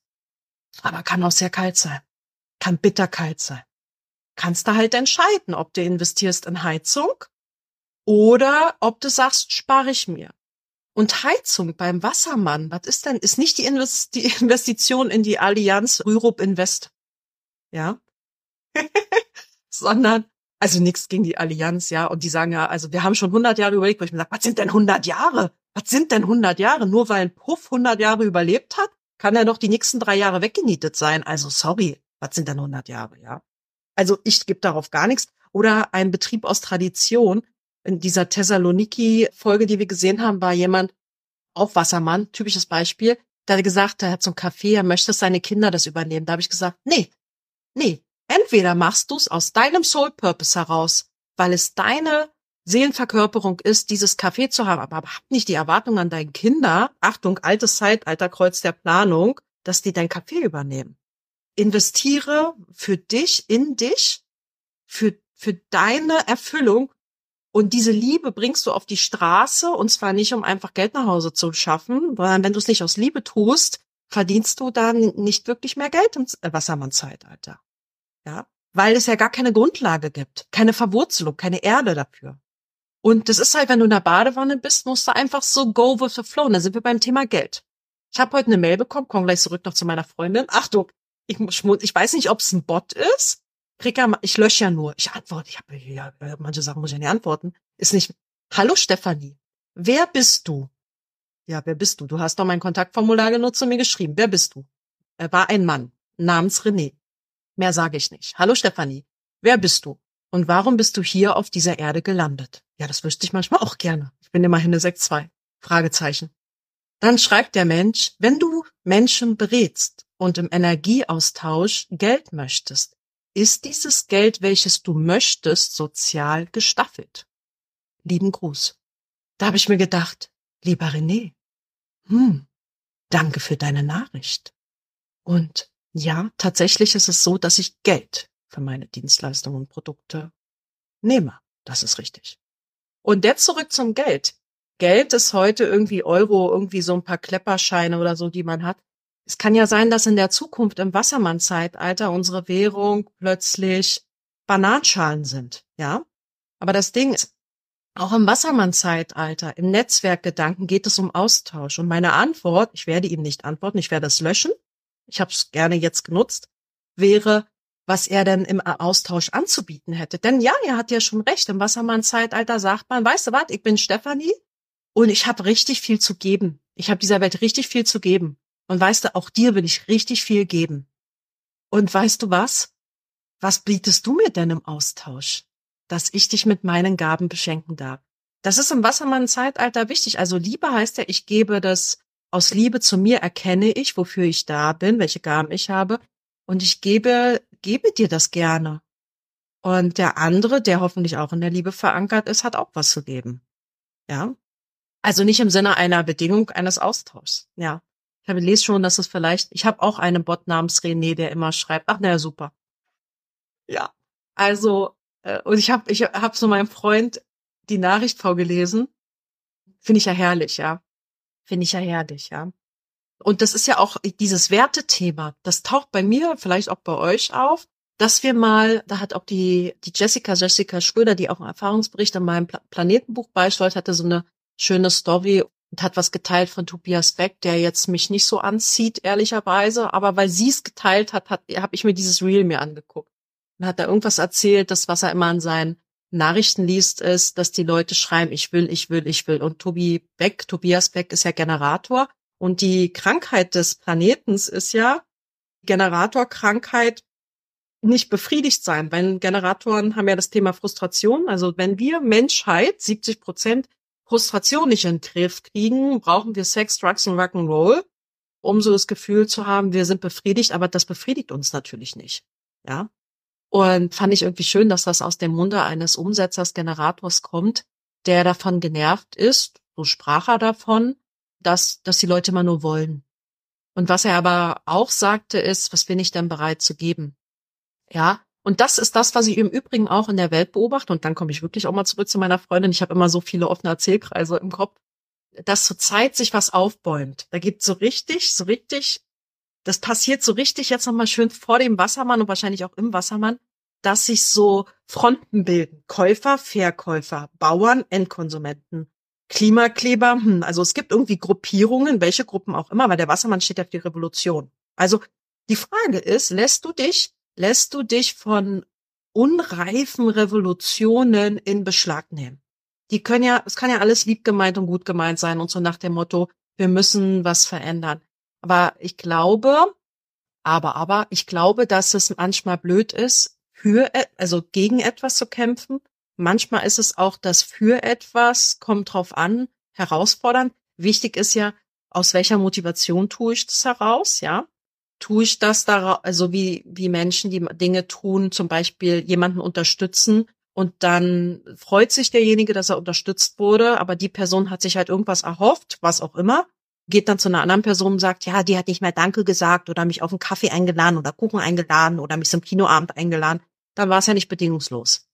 aber kann auch sehr kalt sein kann bitterkalt sein. Kannst du halt entscheiden, ob du investierst in Heizung oder ob du sagst, spare ich mir. Und Heizung beim Wassermann, was ist denn, ist nicht die, Investition in die Allianz Rürup Invest. Ja. Sondern, also nichts gegen die Allianz, ja. Und die sagen ja, also wir haben schon 100 Jahre überlegt, wo ich mir sage, was sind denn 100 Jahre? Was sind denn 100 Jahre? Nur weil ein Puff 100 Jahre überlebt hat, kann er noch die nächsten drei Jahre weggenietet sein. Also sorry. Was sind dann 100 Jahre, ja? Also ich gebe darauf gar nichts. Oder ein Betrieb aus Tradition. In dieser Thessaloniki-Folge, die wir gesehen haben, war jemand, auch Wassermann, typisches Beispiel, der hat gesagt, er hat so ein Café, er möchte, seine Kinder das übernehmen. Da habe ich gesagt, nee, nee, entweder machst du es aus deinem Soul Purpose heraus, weil es deine Seelenverkörperung ist, dieses Café zu haben, aber hab nicht die Erwartung an deine Kinder, Achtung, altes Zeitalter, Kreuz der Planung, dass die dein Café übernehmen investiere für dich, in dich, für, für deine Erfüllung. Und diese Liebe bringst du auf die Straße und zwar nicht, um einfach Geld nach Hause zu schaffen, sondern wenn du es nicht aus Liebe tust, verdienst du dann nicht wirklich mehr Geld im Wassermann-Zeitalter. Ja, weil es ja gar keine Grundlage gibt, keine Verwurzelung, keine Erde dafür. Und das ist halt, wenn du in der Badewanne bist, musst du einfach so go with the flow. Und da sind wir beim Thema Geld. Ich habe heute eine Mail bekommen, komm gleich zurück noch zu meiner Freundin. Achtung, ich, muss, ich weiß nicht, ob es ein Bot ist. Krieg ja, ich lösche ja nur. Ich antworte. Ich habe ja, manche Sachen muss ich ja nicht antworten. Ist nicht. Hallo Stefanie, wer bist du? Ja, wer bist du? Du hast doch mein Kontaktformular genutzt und mir geschrieben. Wer bist du? Er war ein Mann namens René. Mehr sage ich nicht. Hallo Stefanie, wer bist du? Und warum bist du hier auf dieser Erde gelandet? Ja, das wüsste ich manchmal auch gerne. Ich bin immerhin eine 6-2. Fragezeichen. Dann schreibt der Mensch, wenn du Menschen berätst, und im Energieaustausch Geld möchtest, ist dieses Geld, welches du möchtest, sozial gestaffelt? Lieben Gruß. Da habe ich mir gedacht, lieber René, hm, danke für deine Nachricht. Und ja, tatsächlich ist es so, dass ich Geld für meine Dienstleistungen und Produkte nehme. Das ist richtig. Und jetzt zurück zum Geld. Geld ist heute irgendwie Euro, irgendwie so ein paar Klepperscheine oder so, die man hat. Es kann ja sein, dass in der Zukunft im Wassermann-Zeitalter unsere Währung plötzlich Bananschalen sind, ja? Aber das Ding ist, auch im Wassermann-Zeitalter, im Netzwerkgedanken geht es um Austausch. Und meine Antwort, ich werde ihm nicht antworten, ich werde es löschen, ich habe es gerne jetzt genutzt, wäre, was er denn im Austausch anzubieten hätte. Denn ja, er hat ja schon recht, im Wassermann-Zeitalter sagt man, weißt du was, ich bin Stefanie und ich habe richtig viel zu geben. Ich habe dieser Welt richtig viel zu geben. Und weißt du, auch dir will ich richtig viel geben. Und weißt du was? Was bietest du mir denn im Austausch? Dass ich dich mit meinen Gaben beschenken darf. Das ist im Wassermann-Zeitalter wichtig. Also Liebe heißt ja, ich gebe das aus Liebe zu mir erkenne ich, wofür ich da bin, welche Gaben ich habe. Und ich gebe, gebe dir das gerne. Und der andere, der hoffentlich auch in der Liebe verankert ist, hat auch was zu geben. Ja. Also nicht im Sinne einer Bedingung eines Austauschs. Ja. Ich habe lese schon, dass es vielleicht, ich habe auch einen Bot namens René, der immer schreibt, ach naja, super. Ja, also, äh, und ich habe ich hab so meinem Freund die Nachricht vorgelesen. Finde ich ja herrlich, ja. Finde ich ja herrlich, ja. Und das ist ja auch dieses Wertethema, das taucht bei mir, vielleicht auch bei euch auf, dass wir mal, da hat auch die, die Jessica, Jessica Schröder, die auch einen Erfahrungsbericht an meinem Planetenbuch beisteuert, hatte so eine schöne Story und hat was geteilt von Tobias Beck, der jetzt mich nicht so anzieht, ehrlicherweise, aber weil sie es geteilt hat, hat habe ich mir dieses Reel mir angeguckt. Und hat da irgendwas erzählt, das, was er immer an seinen Nachrichten liest, ist, dass die Leute schreiben, ich will, ich will, ich will. Und Tobi Beck, Tobias Beck ist ja Generator. Und die Krankheit des Planetens ist ja Generatorkrankheit nicht befriedigt sein, weil Generatoren haben ja das Thema Frustration. Also wenn wir Menschheit 70 Prozent Frustration nicht in den Griff kriegen, brauchen wir Sex, Drugs und Rock'n'Roll, um so das Gefühl zu haben, wir sind befriedigt, aber das befriedigt uns natürlich nicht. Ja. Und fand ich irgendwie schön, dass das aus dem Munde eines Umsetzers, Generators kommt, der davon genervt ist, so sprach er davon, dass, dass die Leute immer nur wollen. Und was er aber auch sagte, ist, was bin ich denn bereit zu geben? Ja, und das ist das, was ich im Übrigen auch in der Welt beobachte. Und dann komme ich wirklich auch mal zurück zu meiner Freundin. Ich habe immer so viele offene Erzählkreise im Kopf, dass zur Zeit sich was aufbäumt. Da gibt so richtig, so richtig, das passiert so richtig jetzt nochmal schön vor dem Wassermann und wahrscheinlich auch im Wassermann, dass sich so Fronten bilden. Käufer, Verkäufer, Bauern, Endkonsumenten, Klimakleber. Hm, also es gibt irgendwie Gruppierungen, welche Gruppen auch immer, weil der Wassermann steht ja für die Revolution. Also die Frage ist, lässt du dich lässt du dich von unreifen Revolutionen in Beschlag nehmen. Die können ja, es kann ja alles lieb gemeint und gut gemeint sein und so nach dem Motto, wir müssen was verändern. Aber ich glaube, aber, aber, ich glaube, dass es manchmal blöd ist, für, also gegen etwas zu kämpfen. Manchmal ist es auch das für etwas, kommt drauf an, herausfordern. Wichtig ist ja, aus welcher Motivation tue ich das heraus, ja? Tue ich das da, also wie, wie Menschen, die Dinge tun, zum Beispiel jemanden unterstützen und dann freut sich derjenige, dass er unterstützt wurde, aber die Person hat sich halt irgendwas erhofft, was auch immer, geht dann zu einer anderen Person und sagt, ja, die hat nicht mehr Danke gesagt oder mich auf einen Kaffee eingeladen oder Kuchen eingeladen oder mich zum Kinoabend eingeladen, dann war es ja nicht bedingungslos.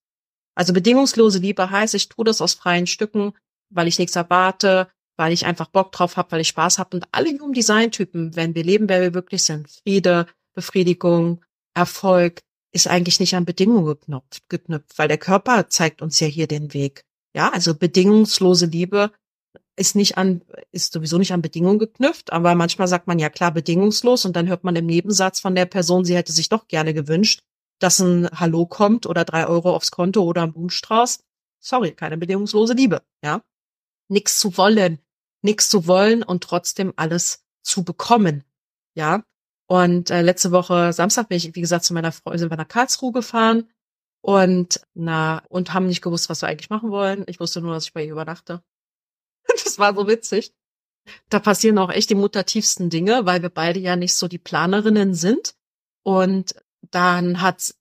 Also bedingungslose Liebe heißt, ich tue das aus freien Stücken, weil ich nichts erwarte, weil ich einfach Bock drauf habe, weil ich Spaß habe. Und alle Human Design-Typen, wenn wir leben, wer wir wirklich sind, Friede, Befriedigung, Erfolg, ist eigentlich nicht an Bedingungen geknüpft, geknüpft, weil der Körper zeigt uns ja hier den Weg. Ja, also bedingungslose Liebe ist nicht an, ist sowieso nicht an Bedingungen geknüpft, aber manchmal sagt man ja klar bedingungslos und dann hört man im Nebensatz von der Person, sie hätte sich doch gerne gewünscht, dass ein Hallo kommt oder drei Euro aufs Konto oder ein Blumenstrauß. Sorry, keine bedingungslose Liebe, ja. Nix zu wollen, nichts zu wollen und trotzdem alles zu bekommen. Ja. Und äh, letzte Woche Samstag bin ich, wie gesagt, zu meiner Freundin sind wir nach Karlsruhe gefahren und na und haben nicht gewusst, was wir eigentlich machen wollen. Ich wusste nur, dass ich bei ihr übernachte. das war so witzig. Da passieren auch echt die mutativsten Dinge, weil wir beide ja nicht so die Planerinnen sind. Und dann hat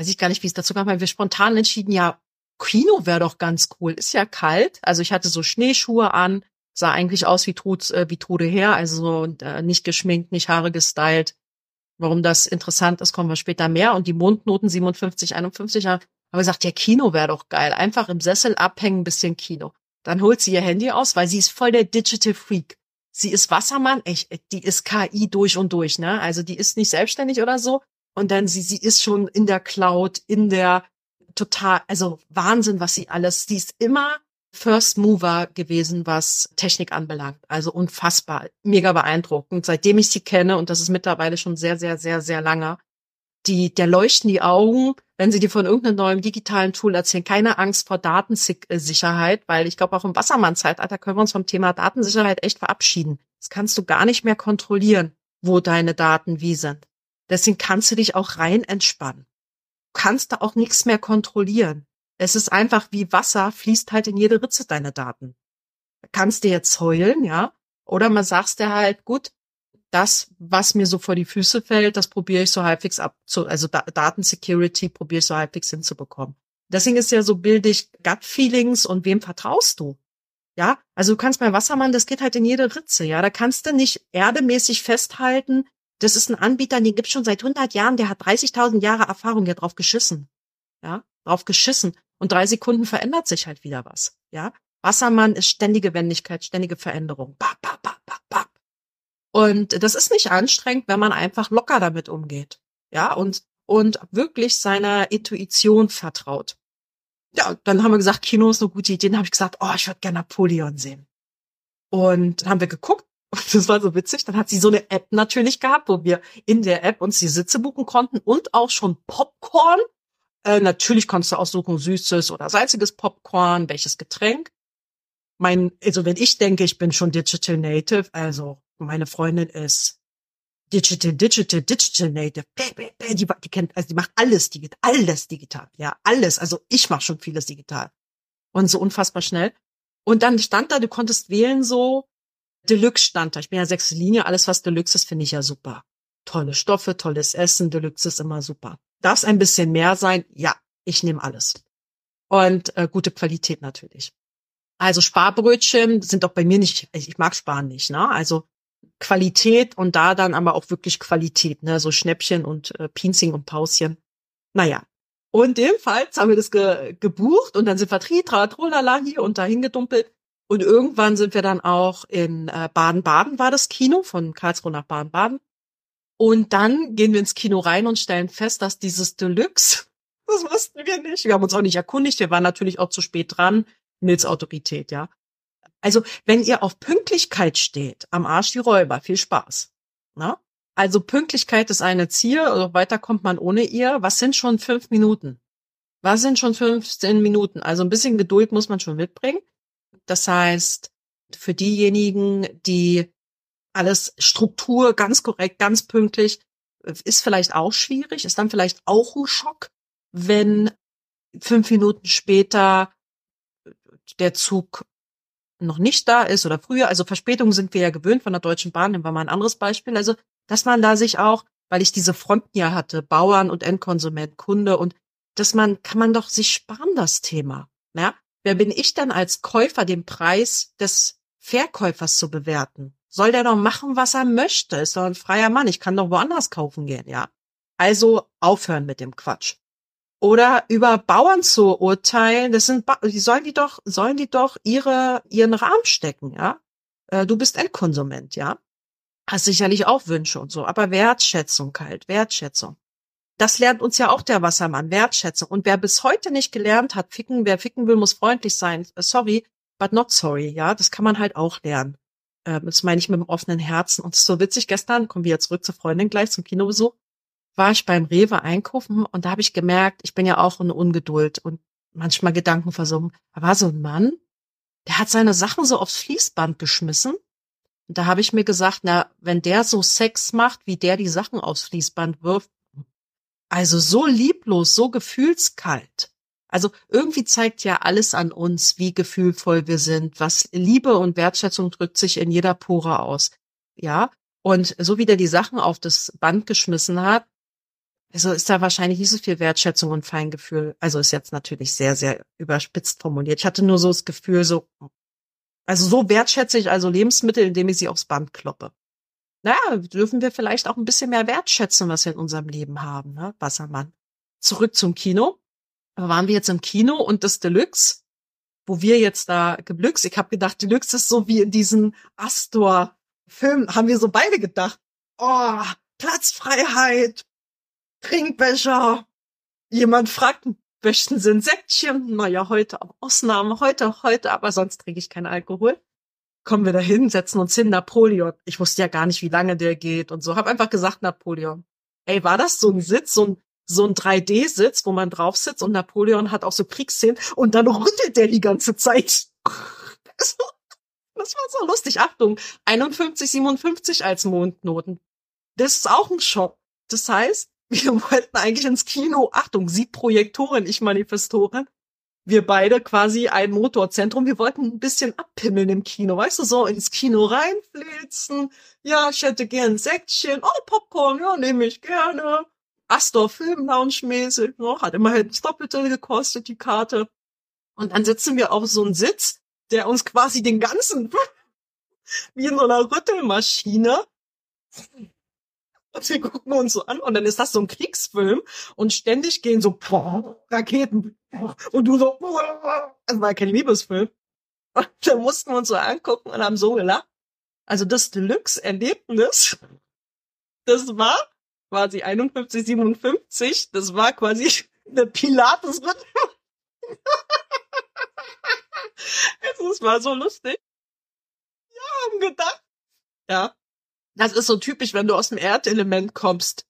weiß ich gar nicht, wie es dazu kam, weil wir spontan entschieden, ja, Kino wäre doch ganz cool. Ist ja kalt. Also ich hatte so Schneeschuhe an, sah eigentlich aus wie Tod, äh, wie Tode her, also äh, nicht geschminkt, nicht Haare gestylt. Warum das interessant ist, kommen wir später mehr. Und die Mondnoten 57, 51 haben gesagt, ja, Kino wäre doch geil. Einfach im Sessel abhängen, bisschen Kino. Dann holt sie ihr Handy aus, weil sie ist voll der Digital Freak. Sie ist Wassermann, echt, die ist KI durch und durch, ne? Also die ist nicht selbstständig oder so. Und dann sie, sie ist schon in der Cloud, in der total, also Wahnsinn, was sie alles, die ist immer First Mover gewesen, was Technik anbelangt. Also unfassbar, mega beeindruckend. Seitdem ich sie kenne, und das ist mittlerweile schon sehr, sehr, sehr, sehr lange, die, der leuchten die Augen, wenn sie dir von irgendeinem neuen digitalen Tool erzählen. Keine Angst vor Datensicherheit, weil ich glaube, auch im Wassermann-Zeitalter können wir uns vom Thema Datensicherheit echt verabschieden. Das kannst du gar nicht mehr kontrollieren, wo deine Daten wie sind. Deswegen kannst du dich auch rein entspannen. Du kannst da auch nichts mehr kontrollieren. Es ist einfach wie Wasser, fließt halt in jede Ritze deine Daten. Kannst du jetzt heulen, ja? Oder man sagst dir halt, gut, das, was mir so vor die Füße fällt, das probiere ich so halbwegs ab, zu, also da Datensecurity probiere ich so halbwegs hinzubekommen. Deswegen ist ja so bildig Gut-Feelings und wem vertraust du? Ja, also du kannst bei Wassermann, das geht halt in jede Ritze, ja. Da kannst du nicht erdemäßig festhalten, das ist ein Anbieter, den gibt's schon seit 100 Jahren, der hat 30.000 Jahre Erfahrung, der drauf geschissen. Ja, drauf geschissen. Und drei Sekunden verändert sich halt wieder was. Ja, Wassermann ist ständige Wendigkeit, ständige Veränderung. Bap, bap, bap, bap, bap. Und das ist nicht anstrengend, wenn man einfach locker damit umgeht. Ja, und, und wirklich seiner Intuition vertraut. Ja, dann haben wir gesagt, Kino ist eine gute Idee. Dann habe ich gesagt, oh, ich würde gerne Napoleon sehen. Und dann haben wir geguckt. Und das war so witzig. Dann hat sie so eine App natürlich gehabt, wo wir in der App uns die Sitze buchen konnten und auch schon Popcorn äh, natürlich kannst du aussuchen, süßes oder salziges Popcorn, welches Getränk. Mein, also wenn ich denke, ich bin schon Digital Native, also meine Freundin ist Digital, Digital, Digital Native. Die, die kennt, also die macht alles digital, alles digital, ja, alles. Also ich mache schon vieles digital und so unfassbar schnell. Und dann stand da, du konntest wählen so Deluxe stand da. Ich bin ja sechste Linie, alles was Deluxe ist, finde ich ja super. Tolle Stoffe, tolles Essen, Deluxe ist immer super. Darf es ein bisschen mehr sein? Ja, ich nehme alles. Und äh, gute Qualität natürlich. Also Sparbrötchen sind doch bei mir nicht, ich mag Sparen nicht, ne? Also Qualität und da dann aber auch wirklich Qualität, ne? So Schnäppchen und äh, Pinzing und Pauschen. Naja. Und jedenfalls haben wir das ge gebucht und dann sind wir tritra, trolala hier und dahin gedumpelt. Und irgendwann sind wir dann auch in äh, Baden-Baden war das Kino, von Karlsruhe nach Baden-Baden. Und dann gehen wir ins Kino rein und stellen fest, dass dieses Deluxe, das wussten wir nicht. Wir haben uns auch nicht erkundigt. Wir waren natürlich auch zu spät dran. Nils Autorität, ja. Also, wenn ihr auf Pünktlichkeit steht, am Arsch die Räuber, viel Spaß. Na? Also Pünktlichkeit ist eine Ziel, also weiter kommt man ohne ihr. Was sind schon fünf Minuten? Was sind schon 15 Minuten? Also ein bisschen Geduld muss man schon mitbringen. Das heißt, für diejenigen, die alles Struktur, ganz korrekt, ganz pünktlich, ist vielleicht auch schwierig, ist dann vielleicht auch ein Schock, wenn fünf Minuten später der Zug noch nicht da ist oder früher. Also Verspätungen sind wir ja gewöhnt von der Deutschen Bahn, nehmen wir mal ein anderes Beispiel. Also, dass man da sich auch, weil ich diese Fronten ja hatte, Bauern und Endkonsument, Kunde und dass man, kann man doch sich sparen, das Thema. Ja? Wer bin ich dann als Käufer, den Preis des Verkäufers zu bewerten? Soll der doch machen, was er möchte. Ist doch ein freier Mann. Ich kann doch woanders kaufen gehen, ja. Also aufhören mit dem Quatsch. Oder über Bauern zu urteilen, das sind, die sollen die doch, sollen die doch ihre, ihren Rahmen stecken, ja. Äh, du bist Endkonsument, ja. Hast sicherlich auch Wünsche und so, aber Wertschätzung halt, Wertschätzung. Das lernt uns ja auch der Wassermann, Wertschätzung. Und wer bis heute nicht gelernt hat, ficken, wer ficken will, muss freundlich sein. Äh, sorry, but not sorry, ja. Das kann man halt auch lernen. Äh, das meine ich mit dem offenen Herzen. Und es ist so witzig, gestern, kommen wir jetzt zurück zur Freundin gleich zum Kinobesuch, war ich beim Rewe einkaufen und da habe ich gemerkt, ich bin ja auch eine Ungeduld und manchmal Gedanken versunken. Da war so ein Mann, der hat seine Sachen so aufs Fließband geschmissen. Und da habe ich mir gesagt, na, wenn der so Sex macht, wie der die Sachen aufs Fließband wirft, also so lieblos, so gefühlskalt, also irgendwie zeigt ja alles an uns, wie gefühlvoll wir sind, was Liebe und Wertschätzung drückt sich in jeder Pore aus. Ja, und so wie der die Sachen auf das Band geschmissen hat, Also ist da wahrscheinlich nicht so viel Wertschätzung und Feingefühl. Also ist jetzt natürlich sehr, sehr überspitzt formuliert. Ich hatte nur so das Gefühl, so, also so wertschätze ich also Lebensmittel, indem ich sie aufs Band kloppe. Naja, dürfen wir vielleicht auch ein bisschen mehr wertschätzen, was wir in unserem Leben haben, ne, Wassermann. Zurück zum Kino. Da waren wir jetzt im Kino und das Deluxe, wo wir jetzt da geblücks. Ich habe gedacht, Deluxe ist so wie in diesen Astor-Filmen, haben wir so beide gedacht. Oh, Platzfreiheit, Trinkbecher. Jemand fragt, möchten Sie ein Säckchen? Naja, heute Ausnahme, heute, heute, aber sonst trinke ich keinen Alkohol. Kommen wir dahin, setzen uns hin, Napoleon. Ich wusste ja gar nicht, wie lange der geht und so. Hab einfach gesagt, Napoleon. Ey, war das so ein Sitz, so ein, so ein 3D-Sitz, wo man drauf sitzt und Napoleon hat auch so Kriegsszenen und dann rüttelt der die ganze Zeit. Das war so lustig. Achtung, 51, 57 als Mondnoten. Das ist auch ein Schock. Das heißt, wir wollten eigentlich ins Kino, Achtung, sie Projektorin, ich Manifestorin, wir beide quasi ein Motorzentrum, wir wollten ein bisschen abpimmeln im Kino, weißt du, so ins Kino reinflitzen, ja, ich hätte gern ein Säckchen, oh, Popcorn, ja, nehme ich gerne, Astor Film Lounge mäßig, ne, hat immerhin das Doppelte gekostet, die Karte. Und dann sitzen wir auf so einem Sitz, der uns quasi den ganzen, wie in so einer Rüttelmaschine, und wir gucken uns so an und dann ist das so ein Kriegsfilm und ständig gehen so Raketen und du so, es war kein Liebesfilm. Und da mussten wir uns so angucken und haben so gelacht. Also das Deluxe-Erlebnis, das war quasi 51, 57, das war quasi eine pilates Es war so lustig. Ja, haben gedacht. Ja, das ist so typisch, wenn du aus dem Erdelement kommst.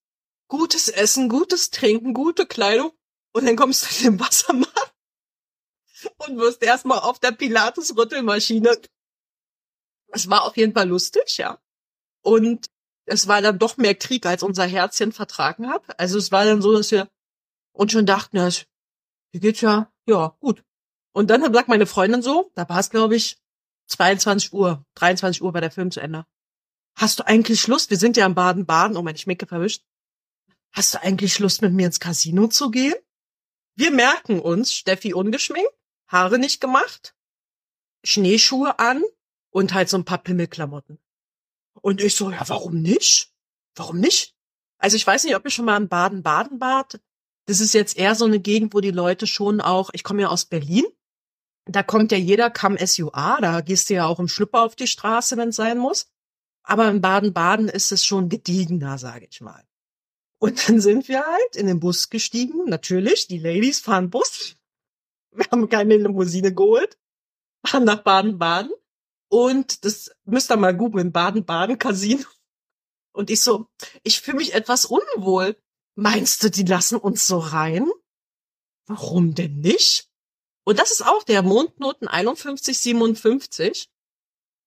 Gutes Essen, gutes Trinken, gute Kleidung und dann kommst du in den Wassermann und wirst erstmal auf der Pilates-Rüttelmaschine. Es war auf jeden Fall lustig, ja. Und es war dann doch mehr Krieg, als unser Herzchen vertragen hat. Also es war dann so, dass wir uns schon dachten, ja, hier geht's ja, ja, gut. Und dann sagt meine Freundin so, da war es, glaube ich, 22 Uhr, 23 Uhr war der Film zu Ende. Hast du eigentlich Lust? Wir sind ja im Baden-Baden, oh meine Schmecke verwischt. Hast du eigentlich Lust, mit mir ins Casino zu gehen? Wir merken uns, Steffi ungeschminkt, Haare nicht gemacht, Schneeschuhe an und halt so ein paar Pimmelklamotten. Und ich so, ja, warum nicht? Warum nicht? Also ich weiß nicht, ob ihr schon mal in Baden-Baden wart. Das ist jetzt eher so eine Gegend, wo die Leute schon auch, ich komme ja aus Berlin, da kommt ja jeder Come SUA, da gehst du ja auch im Schlüpper auf die Straße, wenn es sein muss. Aber in Baden-Baden ist es schon gediegener, sage ich mal. Und dann sind wir halt in den Bus gestiegen. Natürlich, die Ladies fahren Bus. Wir haben keine Limousine geholt. Fahren nach Baden-Baden. Und das müsst ihr mal googeln, Baden-Baden Casino. Und ich so, ich fühle mich etwas unwohl. Meinst du, die lassen uns so rein? Warum denn nicht? Und das ist auch der Mondnoten 5157.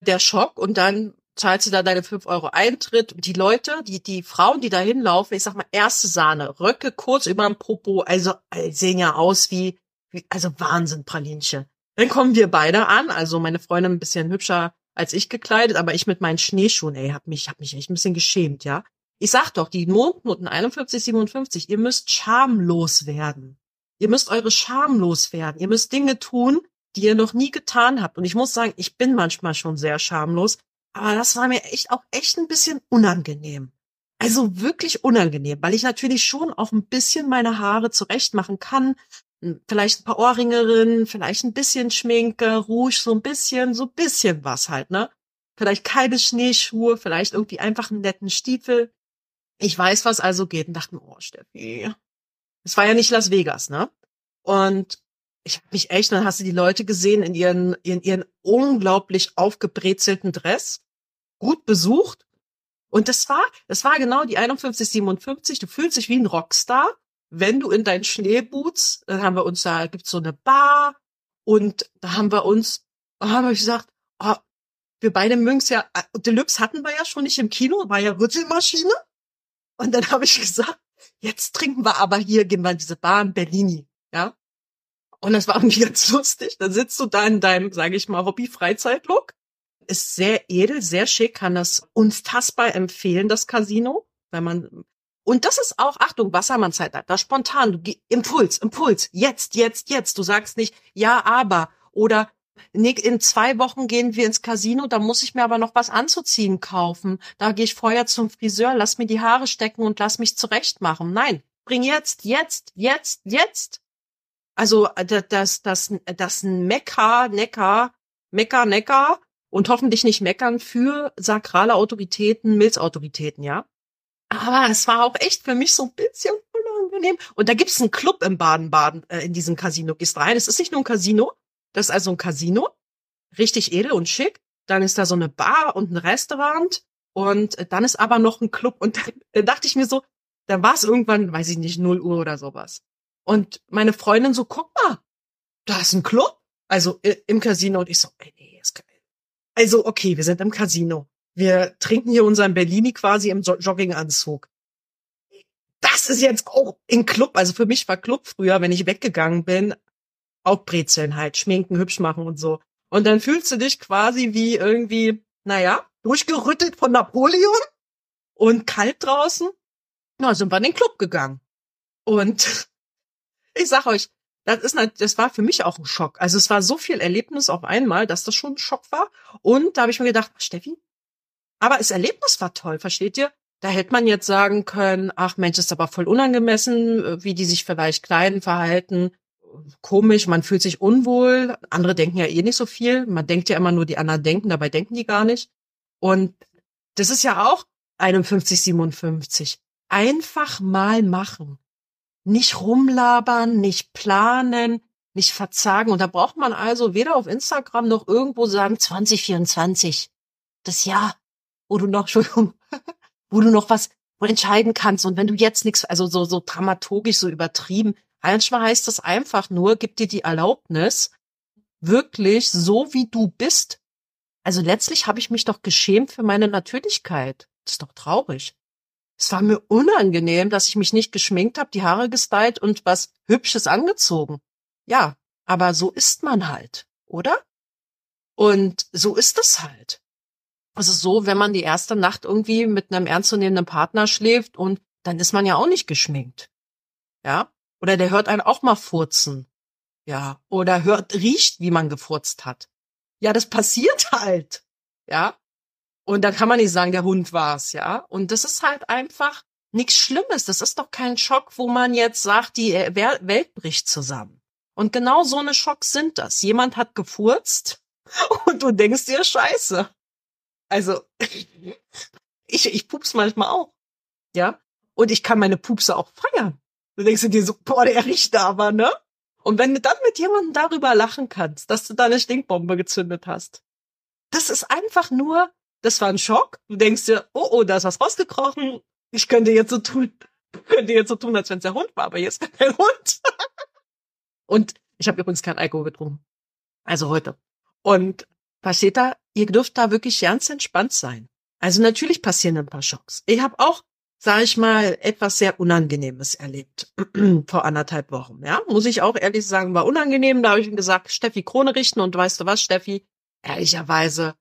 Der Schock. Und dann zahlst du da deine fünf Euro Eintritt. Die Leute, die, die Frauen, die da hinlaufen, ich sag mal, erste Sahne, Röcke kurz über dem Popo, also sehen ja aus wie, wie also Wahnsinn, Pralinchen. Dann kommen wir beide an, also meine Freundin ein bisschen hübscher als ich gekleidet, aber ich mit meinen Schneeschuhen, ey, hab mich, hab mich echt ein bisschen geschämt, ja. Ich sag doch, die Mondnoten 41, 57, ihr müsst schamlos werden. Ihr müsst eure schamlos werden. Ihr müsst Dinge tun, die ihr noch nie getan habt. Und ich muss sagen, ich bin manchmal schon sehr schamlos, aber das war mir echt auch echt ein bisschen unangenehm. Also wirklich unangenehm, weil ich natürlich schon auch ein bisschen meine Haare zurecht machen kann. Vielleicht ein paar Ohrringerinnen, vielleicht ein bisschen Schminke, Rouge, so ein bisschen, so ein bisschen was halt, ne? Vielleicht keine Schneeschuhe, vielleicht irgendwie einfach einen netten Stiefel. Ich weiß, was also geht und dachte oh Steffi, es war ja nicht Las Vegas, ne? Und ich habe mich echt, dann hast du die Leute gesehen in ihren, in ihren unglaublich aufgebrezelten Dress gut besucht. Und das war, das war genau die 5157. Du fühlst dich wie ein Rockstar, wenn du in deinen Schneeboots, dann haben wir uns da, gibt's so eine Bar und da haben wir uns, haben wir gesagt, oh, wir beide mögen's ja, äh, Deluxe hatten wir ja schon nicht im Kino, war ja Rüttelmaschine. Und dann habe ich gesagt, jetzt trinken wir aber hier, gehen wir in diese Bar in Berlini, ja. Und das war irgendwie ganz lustig. Dann sitzt du da in deinem, sage ich mal, Hobby-Freizeitlook ist sehr edel, sehr schick, kann das unfassbar empfehlen, das Casino, wenn man Und das ist auch, Achtung, Wassermann-Zeitalter, spontan, du Impuls, Impuls, jetzt, jetzt, jetzt. Du sagst nicht, ja, aber, oder Nick, in zwei Wochen gehen wir ins Casino, da muss ich mir aber noch was anzuziehen kaufen. Da gehe ich vorher zum Friseur, lass mir die Haare stecken und lass mich zurechtmachen. Nein, bring jetzt, jetzt, jetzt, jetzt. Also das, das, das Mekka, Neckar, Mekka, Neckar und hoffentlich nicht meckern für sakrale Autoritäten, Milzautoritäten, ja. Aber es war auch echt für mich so ein bisschen unangenehm. Und da gibt's einen Club im Baden-Baden, äh, in diesem Casino. Gehst rein. Es ist nicht nur ein Casino, das ist also ein Casino. Richtig edel und schick. Dann ist da so eine Bar und ein Restaurant. Und dann ist aber noch ein Club. Und dann dachte ich mir so, da war es irgendwann, weiß ich nicht, 0 Uhr oder sowas. Und meine Freundin so, guck mal, da ist ein Club. Also im Casino. Und ich so, ey, nee, ist geil. Also, okay, wir sind im Casino. Wir trinken hier unseren Bellini quasi im Jogginganzug. Das ist jetzt auch in Club. Also für mich war Club früher, wenn ich weggegangen bin, auch Brezeln halt, schminken, hübsch machen und so. Und dann fühlst du dich quasi wie irgendwie, naja, durchgerüttelt von Napoleon und kalt draußen. Na, sind wir in den Club gegangen. Und ich sag euch, das ist, das war für mich auch ein Schock. Also es war so viel Erlebnis auf einmal, dass das schon ein Schock war. Und da habe ich mir gedacht, Steffi, aber das Erlebnis war toll, versteht ihr? Da hätte man jetzt sagen können, ach Mensch, ist aber voll unangemessen, wie die sich vielleicht kleiden, verhalten. Komisch, man fühlt sich unwohl. Andere denken ja eh nicht so viel. Man denkt ja immer nur, die anderen denken, dabei denken die gar nicht. Und das ist ja auch 51, 57. Einfach mal machen. Nicht rumlabern, nicht planen, nicht verzagen. Und da braucht man also weder auf Instagram noch irgendwo sagen 2024. Das Jahr wo du noch, Entschuldigung, wo du noch was entscheiden kannst. Und wenn du jetzt nichts, also so, so dramaturgisch, so übertrieben, manchmal heißt das einfach nur, gib dir die Erlaubnis, wirklich so wie du bist. Also letztlich habe ich mich doch geschämt für meine Natürlichkeit. Das ist doch traurig. Es war mir unangenehm, dass ich mich nicht geschminkt habe, die Haare gestylt und was Hübsches angezogen. Ja, aber so ist man halt, oder? Und so ist es halt. Es ist so, wenn man die erste Nacht irgendwie mit einem ernstzunehmenden Partner schläft und dann ist man ja auch nicht geschminkt. Ja? Oder der hört einen auch mal furzen. Ja. Oder hört, riecht, wie man gefurzt hat. Ja, das passiert halt. Ja. Und da kann man nicht sagen, der Hund war's, ja. Und das ist halt einfach nichts Schlimmes. Das ist doch kein Schock, wo man jetzt sagt, die Welt bricht zusammen. Und genau so eine Schocks sind das. Jemand hat gefurzt und du denkst dir, scheiße. Also, ich, ich pups manchmal auch. Ja. Und ich kann meine Pupse auch feiern. Du denkst dir so, boah, der riecht aber, ne? Und wenn du dann mit jemandem darüber lachen kannst, dass du da eine Stinkbombe gezündet hast, das ist einfach nur, das war ein Schock. Du denkst dir, oh, oh, da ist was rausgekrochen. Ich könnte jetzt so tun, könnte jetzt so tun, als wenn es der Hund war, aber jetzt kein Hund. Und ich habe übrigens kein Alkohol getrunken. Also heute. Und Versteht da, ihr dürft da wirklich ganz entspannt sein. Also natürlich passieren ein paar Schocks. Ich habe auch, sage ich mal, etwas sehr Unangenehmes erlebt vor anderthalb Wochen. Ja, muss ich auch ehrlich sagen, war unangenehm. Da habe ich ihm gesagt, Steffi Krone richten und weißt du was, Steffi? Ehrlicherweise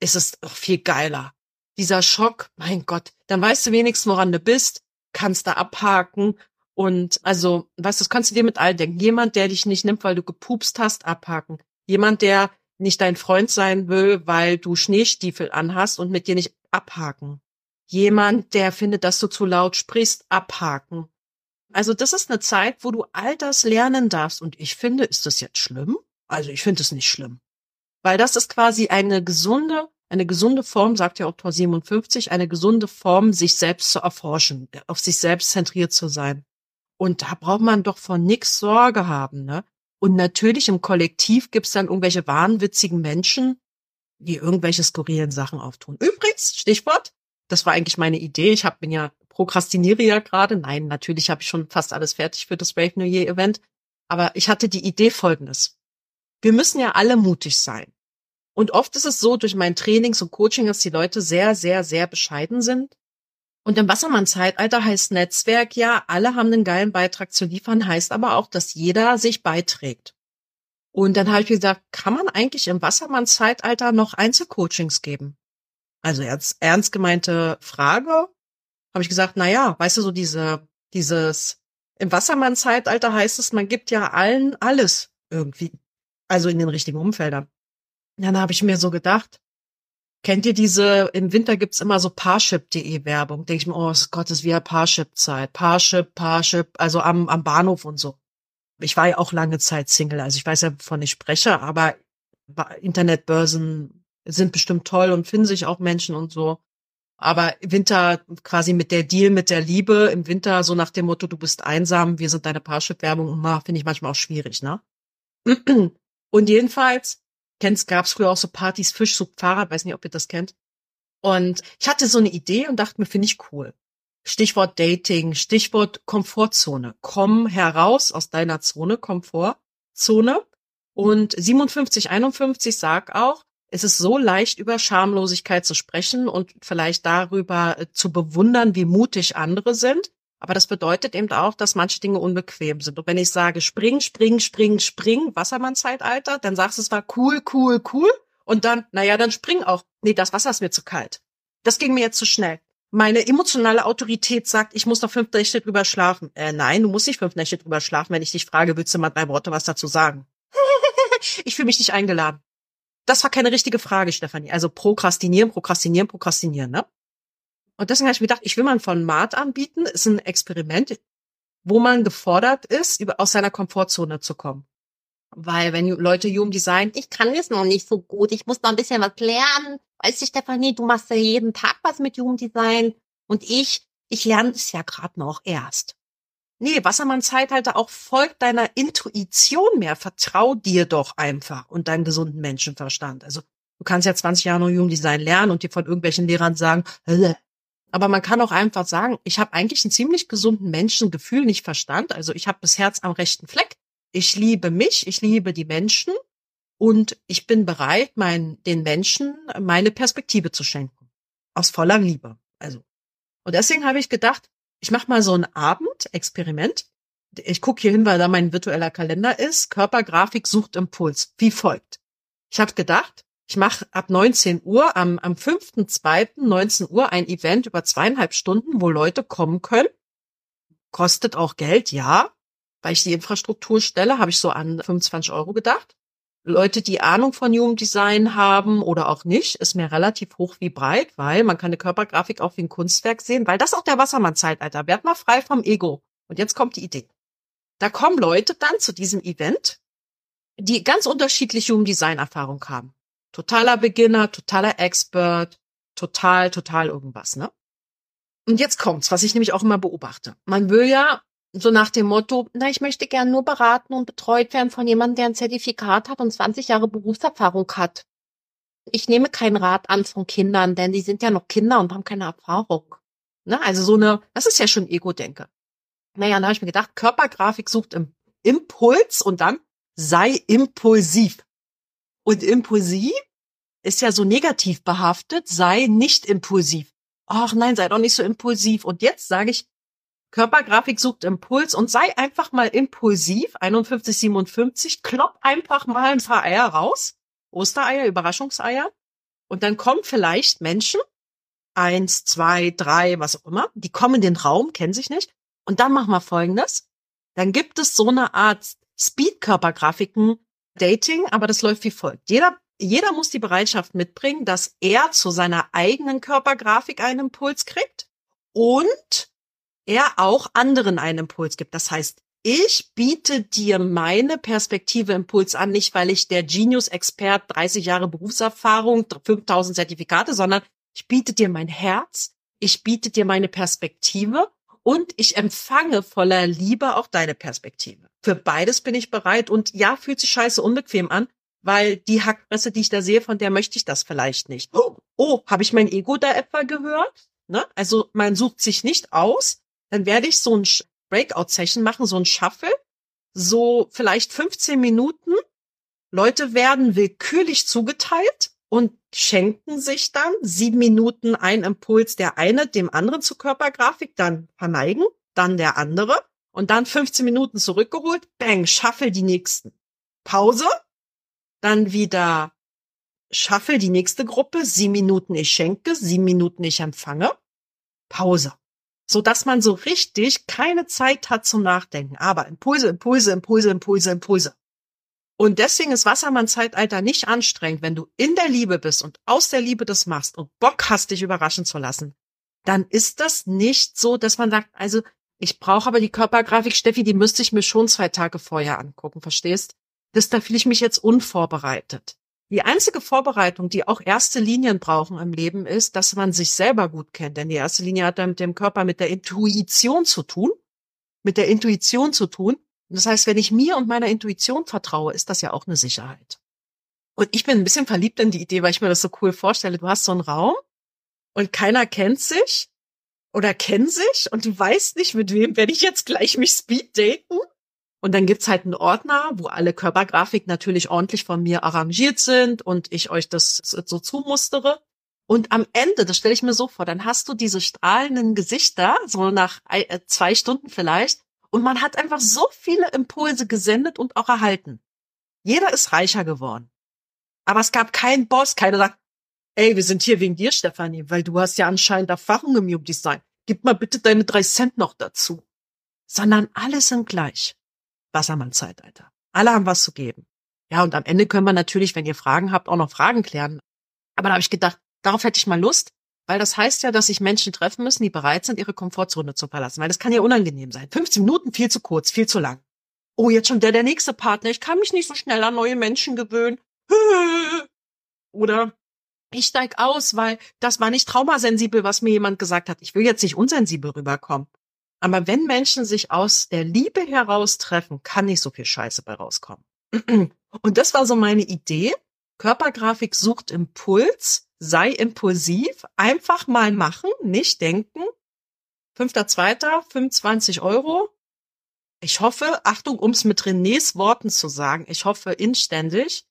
ist es doch viel geiler. Dieser Schock, mein Gott, dann weißt du wenigstens, woran du bist, kannst da abhaken und also, weißt du, das kannst du dir mit all denken. Jemand, der dich nicht nimmt, weil du gepupst hast, abhaken. Jemand, der nicht dein Freund sein will, weil du Schneestiefel anhast und mit dir nicht abhaken. Jemand, der findet, dass du zu laut sprichst, abhaken. Also das ist eine Zeit, wo du all das lernen darfst. Und ich finde, ist das jetzt schlimm? Also ich finde es nicht schlimm. Weil das ist quasi eine gesunde, eine gesunde Form, sagt ja Oktor 57, eine gesunde Form, sich selbst zu erforschen, auf sich selbst zentriert zu sein. Und da braucht man doch von nix Sorge haben, ne? Und natürlich im Kollektiv gibt's dann irgendwelche wahnwitzigen Menschen, die irgendwelche skurrilen Sachen auftun. Übrigens, Stichwort, das war eigentlich meine Idee. Ich hab, bin ja prokrastiniere ja gerade. Nein, natürlich habe ich schon fast alles fertig für das Brave New Year Event. Aber ich hatte die Idee folgendes. Wir müssen ja alle mutig sein. Und oft ist es so durch mein Trainings und Coaching, dass die Leute sehr, sehr, sehr bescheiden sind und im Wassermann-Zeitalter heißt Netzwerk ja, alle haben einen geilen Beitrag zu liefern, heißt aber auch, dass jeder sich beiträgt. Und dann habe ich gesagt, kann man eigentlich im Wassermann-Zeitalter noch Einzelcoachings geben? Also jetzt ernst gemeinte Frage. habe ich gesagt, na ja, weißt du, so diese, dieses, im Wassermann-Zeitalter heißt es, man gibt ja allen alles irgendwie. Also in den richtigen Umfeldern. Dann habe ich mir so gedacht, kennt ihr diese, im Winter gibt's immer so Parship.de Werbung. Denke ich mir, oh Gott, ist wieder Parship-Zeit. Parship, Parship, also am, am Bahnhof und so. Ich war ja auch lange Zeit Single, also ich weiß ja, wovon ich spreche, aber Internetbörsen sind bestimmt toll und finden sich auch Menschen und so. Aber Winter quasi mit der Deal mit der Liebe, im Winter so nach dem Motto, du bist einsam, wir sind deine Parship-Werbung, finde ich manchmal auch schwierig, ne? Und jedenfalls, kennst, gab's früher auch so Partys, Fischsucht, Fahrrad, weiß nicht, ob ihr das kennt. Und ich hatte so eine Idee und dachte mir, finde ich cool. Stichwort Dating, Stichwort Komfortzone. Komm heraus aus deiner Zone, Komfortzone. Und 57, 51 sag auch, es ist so leicht über Schamlosigkeit zu sprechen und vielleicht darüber äh, zu bewundern, wie mutig andere sind. Aber das bedeutet eben auch, dass manche Dinge unbequem sind. Und wenn ich sage, spring, spring, spring, spring, Wassermann-Zeitalter, dann sagst du, es war cool, cool, cool. Und dann, naja, dann spring auch. Nee, das Wasser ist mir zu kalt. Das ging mir jetzt zu schnell. Meine emotionale Autorität sagt, ich muss noch fünf Nächte drüber schlafen. Äh, nein, du musst nicht fünf Nächte drüber schlafen, wenn ich dich frage, willst du mal drei Worte was dazu sagen? ich fühle mich nicht eingeladen. Das war keine richtige Frage, Stefanie. Also prokrastinieren, prokrastinieren, prokrastinieren, ne? Und deswegen habe ich mir gedacht, ich will mal ein Format anbieten, ist ein Experiment, wo man gefordert ist, aus seiner Komfortzone zu kommen. Weil wenn Leute Human Design, ich kann es noch nicht so gut, ich muss noch ein bisschen was lernen. Weißt du, Stefanie, du machst ja jeden Tag was mit Human Design und ich, ich lerne es ja gerade noch erst. Nee, Wassermann-Zeitalter auch folgt deiner Intuition mehr. Vertrau dir doch einfach und deinem gesunden Menschenverstand. Also du kannst ja 20 Jahre noch Jugenddesign lernen und dir von irgendwelchen Lehrern sagen, aber man kann auch einfach sagen, ich habe eigentlich einen ziemlich gesunden Menschengefühl, nicht Verstand. Also ich habe das Herz am rechten Fleck. Ich liebe mich, ich liebe die Menschen und ich bin bereit, mein, den Menschen meine Perspektive zu schenken. Aus voller Liebe. Also. Und deswegen habe ich gedacht, ich mache mal so ein Abend-Experiment. Ich gucke hier hin, weil da mein virtueller Kalender ist. Körpergrafik sucht Impuls. Wie folgt. Ich habe gedacht, ich mache ab 19 Uhr am, am 5.2. 19 Uhr ein Event über zweieinhalb Stunden, wo Leute kommen können. Kostet auch Geld, ja. Weil ich die Infrastruktur stelle, habe ich so an 25 Euro gedacht. Leute, die Ahnung von Jugenddesign haben oder auch nicht, ist mir relativ hoch wie breit, weil man kann eine Körpergrafik auch wie ein Kunstwerk sehen, weil das auch der Wassermann-Zeitalter. Werd mal frei vom Ego. Und jetzt kommt die Idee. Da kommen Leute dann zu diesem Event, die ganz unterschiedliche Jugenddesign-Erfahrung haben. Totaler Beginner, totaler Expert, total, total irgendwas, ne? Und jetzt kommt's, was ich nämlich auch immer beobachte. Man will ja so nach dem Motto, na, ich möchte gern nur beraten und betreut werden von jemandem, der ein Zertifikat hat und 20 Jahre Berufserfahrung hat. Ich nehme keinen Rat an von Kindern, denn die sind ja noch Kinder und haben keine Erfahrung. Ne? Also so eine, das ist ja schon Ego-Denke. Naja, dann habe ich mir gedacht, Körpergrafik sucht im Impuls und dann sei impulsiv. Und impulsiv ist ja so negativ behaftet, sei nicht impulsiv. Ach nein, sei doch nicht so impulsiv. Und jetzt sage ich, Körpergrafik sucht Impuls und sei einfach mal impulsiv, 51, 57, klopp einfach mal ein paar Eier raus, Ostereier, Überraschungseier, und dann kommen vielleicht Menschen, eins, zwei, drei, was auch immer, die kommen in den Raum, kennen sich nicht, und dann machen wir folgendes, dann gibt es so eine Art Speed-Körpergrafiken, Dating, aber das läuft wie folgt. Jeder, jeder muss die Bereitschaft mitbringen, dass er zu seiner eigenen Körpergrafik einen Impuls kriegt und er auch anderen einen Impuls gibt. Das heißt, ich biete dir meine Perspektive Impuls an, nicht weil ich der Genius-Expert, 30 Jahre Berufserfahrung, 5000 Zertifikate, sondern ich biete dir mein Herz, ich biete dir meine Perspektive und ich empfange voller Liebe auch deine Perspektive. Für beides bin ich bereit und ja, fühlt sich scheiße unbequem an, weil die Hackpresse, die ich da sehe, von der möchte ich das vielleicht nicht. Oh, oh habe ich mein Ego da etwa gehört? Ne? Also man sucht sich nicht aus, dann werde ich so ein Breakout-Session machen, so ein Shuffle, so vielleicht 15 Minuten. Leute werden willkürlich zugeteilt und schenken sich dann sieben Minuten ein Impuls, der eine dem anderen zur Körpergrafik, dann verneigen, dann der andere und dann 15 Minuten zurückgeholt, bang, shuffle die nächsten. Pause, dann wieder shuffle die nächste Gruppe, sieben Minuten ich schenke, sieben Minuten ich empfange, Pause. so dass man so richtig keine Zeit hat zum Nachdenken. Aber Impulse, Impulse, Impulse, Impulse, Impulse. Und deswegen ist Wassermann-Zeitalter nicht anstrengend, wenn du in der Liebe bist und aus der Liebe das machst und Bock hast, dich überraschen zu lassen. Dann ist das nicht so, dass man sagt, also ich brauche aber die Körpergrafik, Steffi, die müsste ich mir schon zwei Tage vorher angucken, verstehst? Das, da fühle ich mich jetzt unvorbereitet. Die einzige Vorbereitung, die auch erste Linien brauchen im Leben, ist, dass man sich selber gut kennt. Denn die erste Linie hat dann mit dem Körper, mit der Intuition zu tun. Mit der Intuition zu tun. Das heißt, wenn ich mir und meiner Intuition vertraue, ist das ja auch eine Sicherheit. Und ich bin ein bisschen verliebt in die Idee, weil ich mir das so cool vorstelle. Du hast so einen Raum und keiner kennt sich oder kennt sich und du weißt nicht, mit wem werde ich jetzt gleich mich speed daten und dann gibt's halt einen Ordner, wo alle Körpergrafik natürlich ordentlich von mir arrangiert sind und ich euch das so zumustere. Und am Ende, das stelle ich mir so vor, dann hast du diese strahlenden Gesichter, so nach äh, zwei Stunden vielleicht, und man hat einfach so viele Impulse gesendet und auch erhalten. Jeder ist reicher geworden. Aber es gab keinen Boss, keiner sagt, ey, wir sind hier wegen dir, Stefanie, weil du hast ja anscheinend Erfahrung im Human Design. Gib mal bitte deine drei Cent noch dazu. Sondern alle sind gleich. Wassermann-Zeitalter. Alle haben was zu geben. Ja, und am Ende können wir natürlich, wenn ihr Fragen habt, auch noch Fragen klären. Aber da habe ich gedacht, darauf hätte ich mal Lust, weil das heißt ja, dass sich Menschen treffen müssen, die bereit sind, ihre Komfortzone zu verlassen. Weil das kann ja unangenehm sein. 15 Minuten viel zu kurz, viel zu lang. Oh, jetzt schon der, der nächste Partner. Ich kann mich nicht so schnell an neue Menschen gewöhnen. Oder ich steig aus, weil das war nicht traumasensibel, was mir jemand gesagt hat. Ich will jetzt nicht unsensibel rüberkommen. Aber wenn Menschen sich aus der Liebe heraus treffen, kann nicht so viel Scheiße bei rauskommen. Und das war so meine Idee. Körpergrafik sucht Impuls, sei impulsiv, einfach mal machen, nicht denken. Fünfter, zweiter, 25 Euro. Ich hoffe, Achtung, ums mit Renés Worten zu sagen, ich hoffe inständig,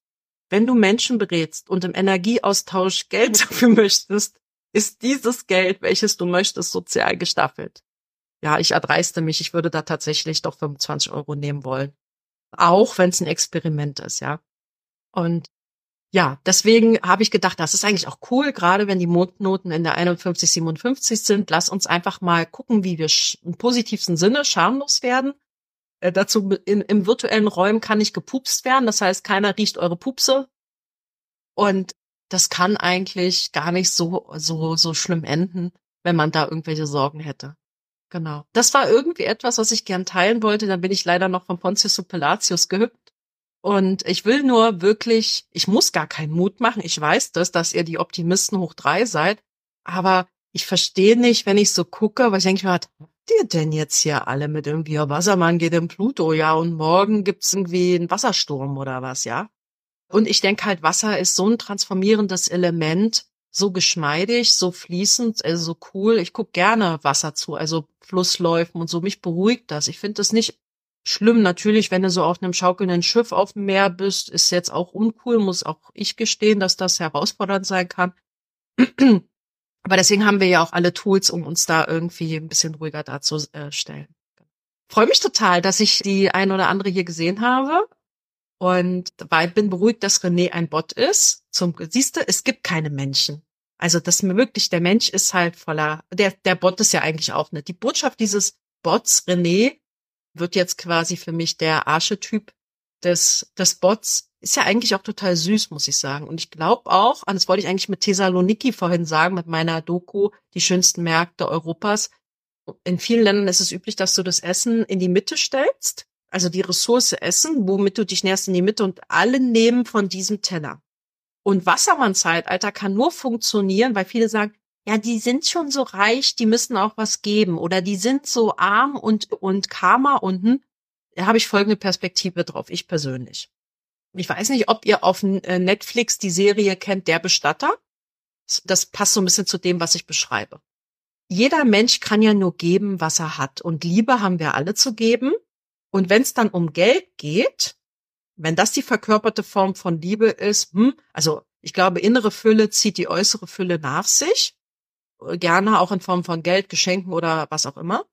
wenn du Menschen berätst und im Energieaustausch Geld dafür möchtest, ist dieses Geld, welches du möchtest, sozial gestaffelt ja, ich erdreiste mich, ich würde da tatsächlich doch 25 Euro nehmen wollen. Auch wenn es ein Experiment ist, ja. Und ja, deswegen habe ich gedacht, das ist eigentlich auch cool, gerade wenn die Mondnoten in der 51, 57 sind. Lass uns einfach mal gucken, wie wir im positivsten Sinne schamlos werden. Äh, dazu in, im virtuellen Räumen kann nicht gepupst werden, das heißt, keiner riecht eure Pupse. Und das kann eigentlich gar nicht so, so, so schlimm enden, wenn man da irgendwelche Sorgen hätte. Genau. Das war irgendwie etwas, was ich gern teilen wollte. Dann bin ich leider noch von Pontius zu Pelatius gehüpft. Und ich will nur wirklich, ich muss gar keinen Mut machen. Ich weiß das, dass ihr die Optimisten hoch drei seid. Aber ich verstehe nicht, wenn ich so gucke, weil ich denke, was habt ihr denn jetzt hier alle mit irgendwie, ja, Wassermann geht in Pluto, ja, und morgen gibt's irgendwie einen Wassersturm oder was, ja? Und ich denke halt, Wasser ist so ein transformierendes Element, so geschmeidig, so fließend, also so cool. Ich guck gerne Wasser zu, also Flussläufen und so. Mich beruhigt das. Ich finde das nicht schlimm. Natürlich, wenn du so auf einem schaukelnden Schiff auf dem Meer bist, ist jetzt auch uncool, muss auch ich gestehen, dass das herausfordernd sein kann. Aber deswegen haben wir ja auch alle Tools, um uns da irgendwie ein bisschen ruhiger darzustellen. Freue mich total, dass ich die ein oder andere hier gesehen habe und weil bin beruhigt, dass René ein Bot ist. Zum, siehst du, es gibt keine Menschen. Also das wirklich, der Mensch ist halt voller, der, der Bot ist ja eigentlich auch nicht. Die Botschaft dieses Bots, René, wird jetzt quasi für mich der Archetyp des, des Bots. Ist ja eigentlich auch total süß, muss ich sagen. Und ich glaube auch, und das wollte ich eigentlich mit Thessaloniki vorhin sagen, mit meiner Doku, die schönsten Märkte Europas. In vielen Ländern ist es üblich, dass du das Essen in die Mitte stellst also die Ressource Essen, womit du dich näherst in die Mitte und alle nehmen von diesem Teller. Und Wassermann-Zeitalter kann nur funktionieren, weil viele sagen, ja, die sind schon so reich, die müssen auch was geben oder die sind so arm und, und Karma unten. Da habe ich folgende Perspektive drauf, ich persönlich. Ich weiß nicht, ob ihr auf äh, Netflix die Serie kennt, Der Bestatter. Das passt so ein bisschen zu dem, was ich beschreibe. Jeder Mensch kann ja nur geben, was er hat. Und Liebe haben wir alle zu geben. Und wenn es dann um Geld geht, wenn das die verkörperte Form von Liebe ist, hm, also ich glaube, innere Fülle zieht die äußere Fülle nach sich, gerne auch in Form von Geld, Geschenken oder was auch immer.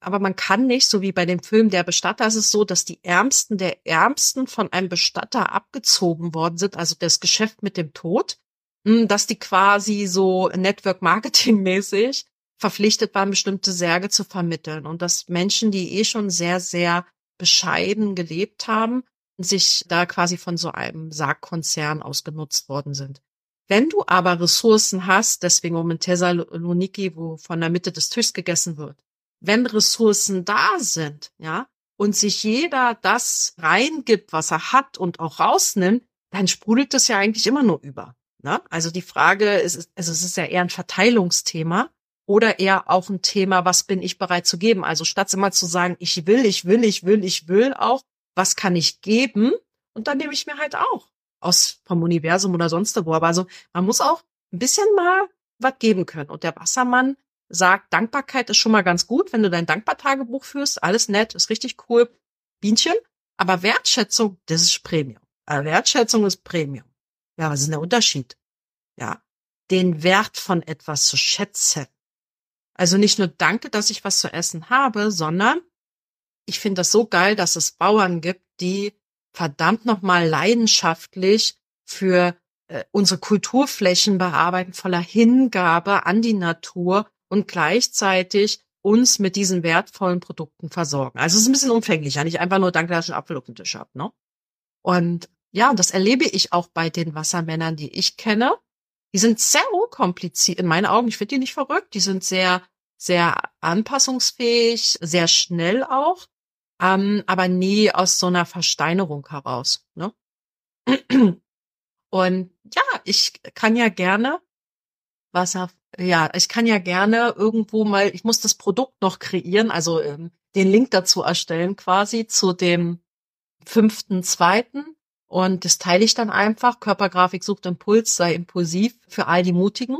Aber man kann nicht, so wie bei dem Film Der Bestatter, ist es so, dass die Ärmsten der Ärmsten von einem Bestatter abgezogen worden sind, also das Geschäft mit dem Tod, hm, dass die quasi so Network Marketing mäßig verpflichtet waren, bestimmte Särge zu vermitteln und dass Menschen, die eh schon sehr, sehr bescheiden gelebt haben, sich da quasi von so einem Sargkonzern ausgenutzt worden sind. Wenn du aber Ressourcen hast, deswegen um in Thessaloniki, wo von der Mitte des Tischs gegessen wird, wenn Ressourcen da sind, ja, und sich jeder das reingibt, was er hat und auch rausnimmt, dann sprudelt es ja eigentlich immer nur über. Ne? Also die Frage ist, also es ist ja eher ein Verteilungsthema oder eher auch ein Thema, was bin ich bereit zu geben? Also statt immer zu sagen, ich will, ich will, ich will, ich will auch, was kann ich geben? Und dann nehme ich mir halt auch aus vom Universum oder sonst wo. Aber also man muss auch ein bisschen mal was geben können. Und der Wassermann sagt, Dankbarkeit ist schon mal ganz gut, wenn du dein Dankbartagebuch führst. Alles nett, ist richtig cool. Bienchen. Aber Wertschätzung, das ist Premium. Aber Wertschätzung ist Premium. Ja, was ist denn der Unterschied? Ja, den Wert von etwas zu schätzen. Also nicht nur danke, dass ich was zu essen habe, sondern ich finde das so geil, dass es Bauern gibt, die verdammt nochmal leidenschaftlich für äh, unsere Kulturflächen bearbeiten, voller Hingabe an die Natur und gleichzeitig uns mit diesen wertvollen Produkten versorgen. Also es ist ein bisschen umfänglicher, nicht einfach nur danke, dass ich einen Apfel auf dem Tisch habe. Ne? Und ja, das erlebe ich auch bei den Wassermännern, die ich kenne. Die sind sehr unkompliziert, in meinen Augen, ich finde die nicht verrückt, die sind sehr, sehr anpassungsfähig, sehr schnell auch, ähm, aber nie aus so einer Versteinerung heraus. Ne? Und ja, ich kann ja gerne Wasser, ja, ich kann ja gerne irgendwo mal, ich muss das Produkt noch kreieren, also ähm, den Link dazu erstellen quasi zu dem fünften, zweiten. Und das teile ich dann einfach. Körpergrafik sucht Impuls, sei impulsiv für all die Mutigen.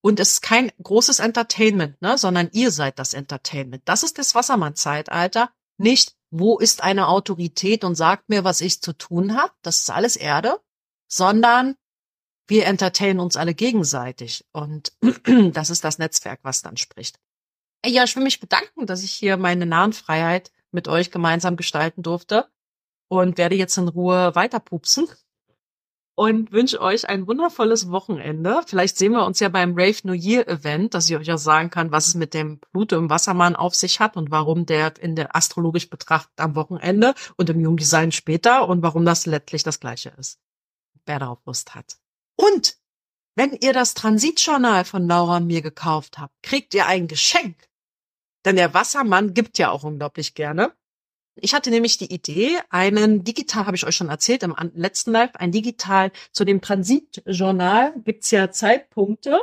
Und es ist kein großes Entertainment, ne, sondern ihr seid das Entertainment. Das ist das Wassermann-Zeitalter. Nicht, wo ist eine Autorität und sagt mir, was ich zu tun habe. Das ist alles Erde. Sondern wir entertainen uns alle gegenseitig. Und das ist das Netzwerk, was dann spricht. Ja, ich will mich bedanken, dass ich hier meine Nahenfreiheit mit euch gemeinsam gestalten durfte und werde jetzt in Ruhe weiterpupsen und wünsche euch ein wundervolles Wochenende. Vielleicht sehen wir uns ja beim Rave New Year Event, dass ich euch auch sagen kann, was es mit dem Pluto im Wassermann auf sich hat und warum der in der astrologisch betrachtet am Wochenende und im Jungdesign später und warum das letztlich das gleiche ist. Wer darauf Lust hat. Und wenn ihr das Transitjournal von Laura mir gekauft habt, kriegt ihr ein Geschenk. Denn der Wassermann gibt ja auch unglaublich gerne. Ich hatte nämlich die Idee, einen digital, habe ich euch schon erzählt im letzten Live, ein digital zu dem Transitjournal gibt's ja Zeitpunkte.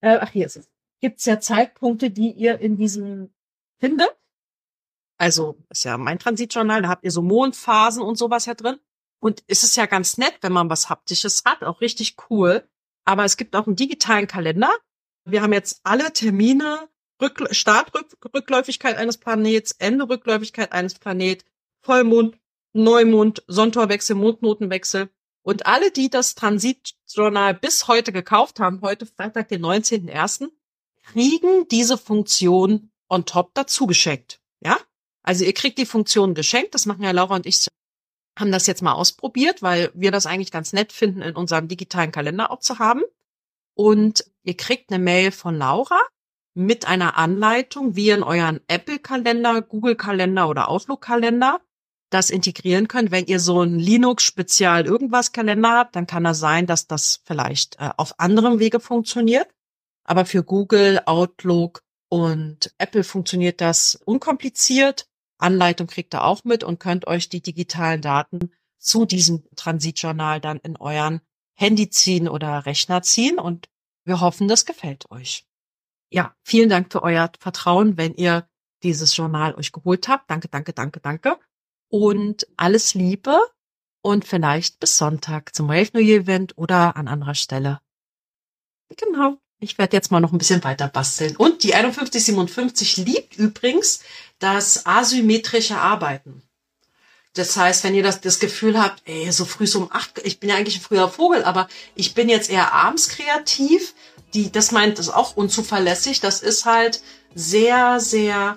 Äh, ach, hier ist es. Gibt's ja Zeitpunkte, die ihr in diesem findet. Also ist ja mein Transitjournal, da habt ihr so Mondphasen und sowas ja drin. Und es ist ja ganz nett, wenn man was Haptisches hat, auch richtig cool. Aber es gibt auch einen digitalen Kalender. Wir haben jetzt alle Termine Rück Startrückläufigkeit eines Planets, Ende Rückläufigkeit eines Planet, Vollmond, Neumond, Sonntorwechsel, Mondnotenwechsel. Und alle, die das Transitjournal bis heute gekauft haben, heute Freitag, den 19.01., kriegen diese Funktion on top dazu geschenkt. Ja? Also ihr kriegt die Funktion geschenkt. Das machen ja Laura und ich haben das jetzt mal ausprobiert, weil wir das eigentlich ganz nett finden, in unserem digitalen Kalender auch zu haben. Und ihr kriegt eine Mail von Laura mit einer Anleitung, wie ihr in euren Apple-Kalender, Google-Kalender oder Outlook-Kalender das integrieren könnt. Wenn ihr so ein Linux-Spezial irgendwas Kalender habt, dann kann das sein, dass das vielleicht äh, auf anderem Wege funktioniert. Aber für Google, Outlook und Apple funktioniert das unkompliziert. Anleitung kriegt ihr auch mit und könnt euch die digitalen Daten zu diesem Transitjournal dann in euren Handy ziehen oder Rechner ziehen und wir hoffen, das gefällt euch ja, vielen Dank für euer Vertrauen, wenn ihr dieses Journal euch geholt habt. Danke, danke, danke, danke. Und alles Liebe und vielleicht bis Sonntag zum Wave New Year Event oder an anderer Stelle. Genau. Ich werde jetzt mal noch ein bisschen weiter basteln. Und die 5157 liebt übrigens das asymmetrische Arbeiten. Das heißt, wenn ihr das, das Gefühl habt, ey, so früh so um acht, ich bin ja eigentlich ein früher Vogel, aber ich bin jetzt eher abends kreativ, die, das meint das auch unzuverlässig. Das ist halt sehr, sehr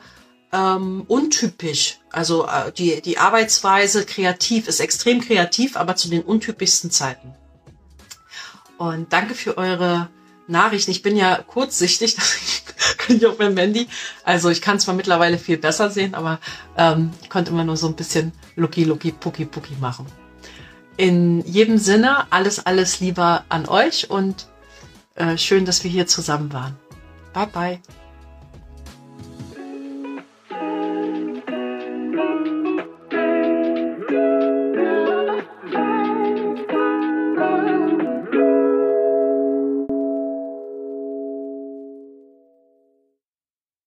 ähm, untypisch. Also äh, die, die Arbeitsweise kreativ ist extrem kreativ, aber zu den untypischsten Zeiten. Und danke für eure Nachrichten. Ich bin ja kurzsichtig, dass ich ich auf meinem Handy. Also ich kann zwar mittlerweile viel besser sehen, aber ähm, ich konnte immer nur so ein bisschen Lucky, Lucky, Puki, Puki machen. In jedem Sinne, alles, alles lieber an euch und äh, schön, dass wir hier zusammen waren. Bye, bye.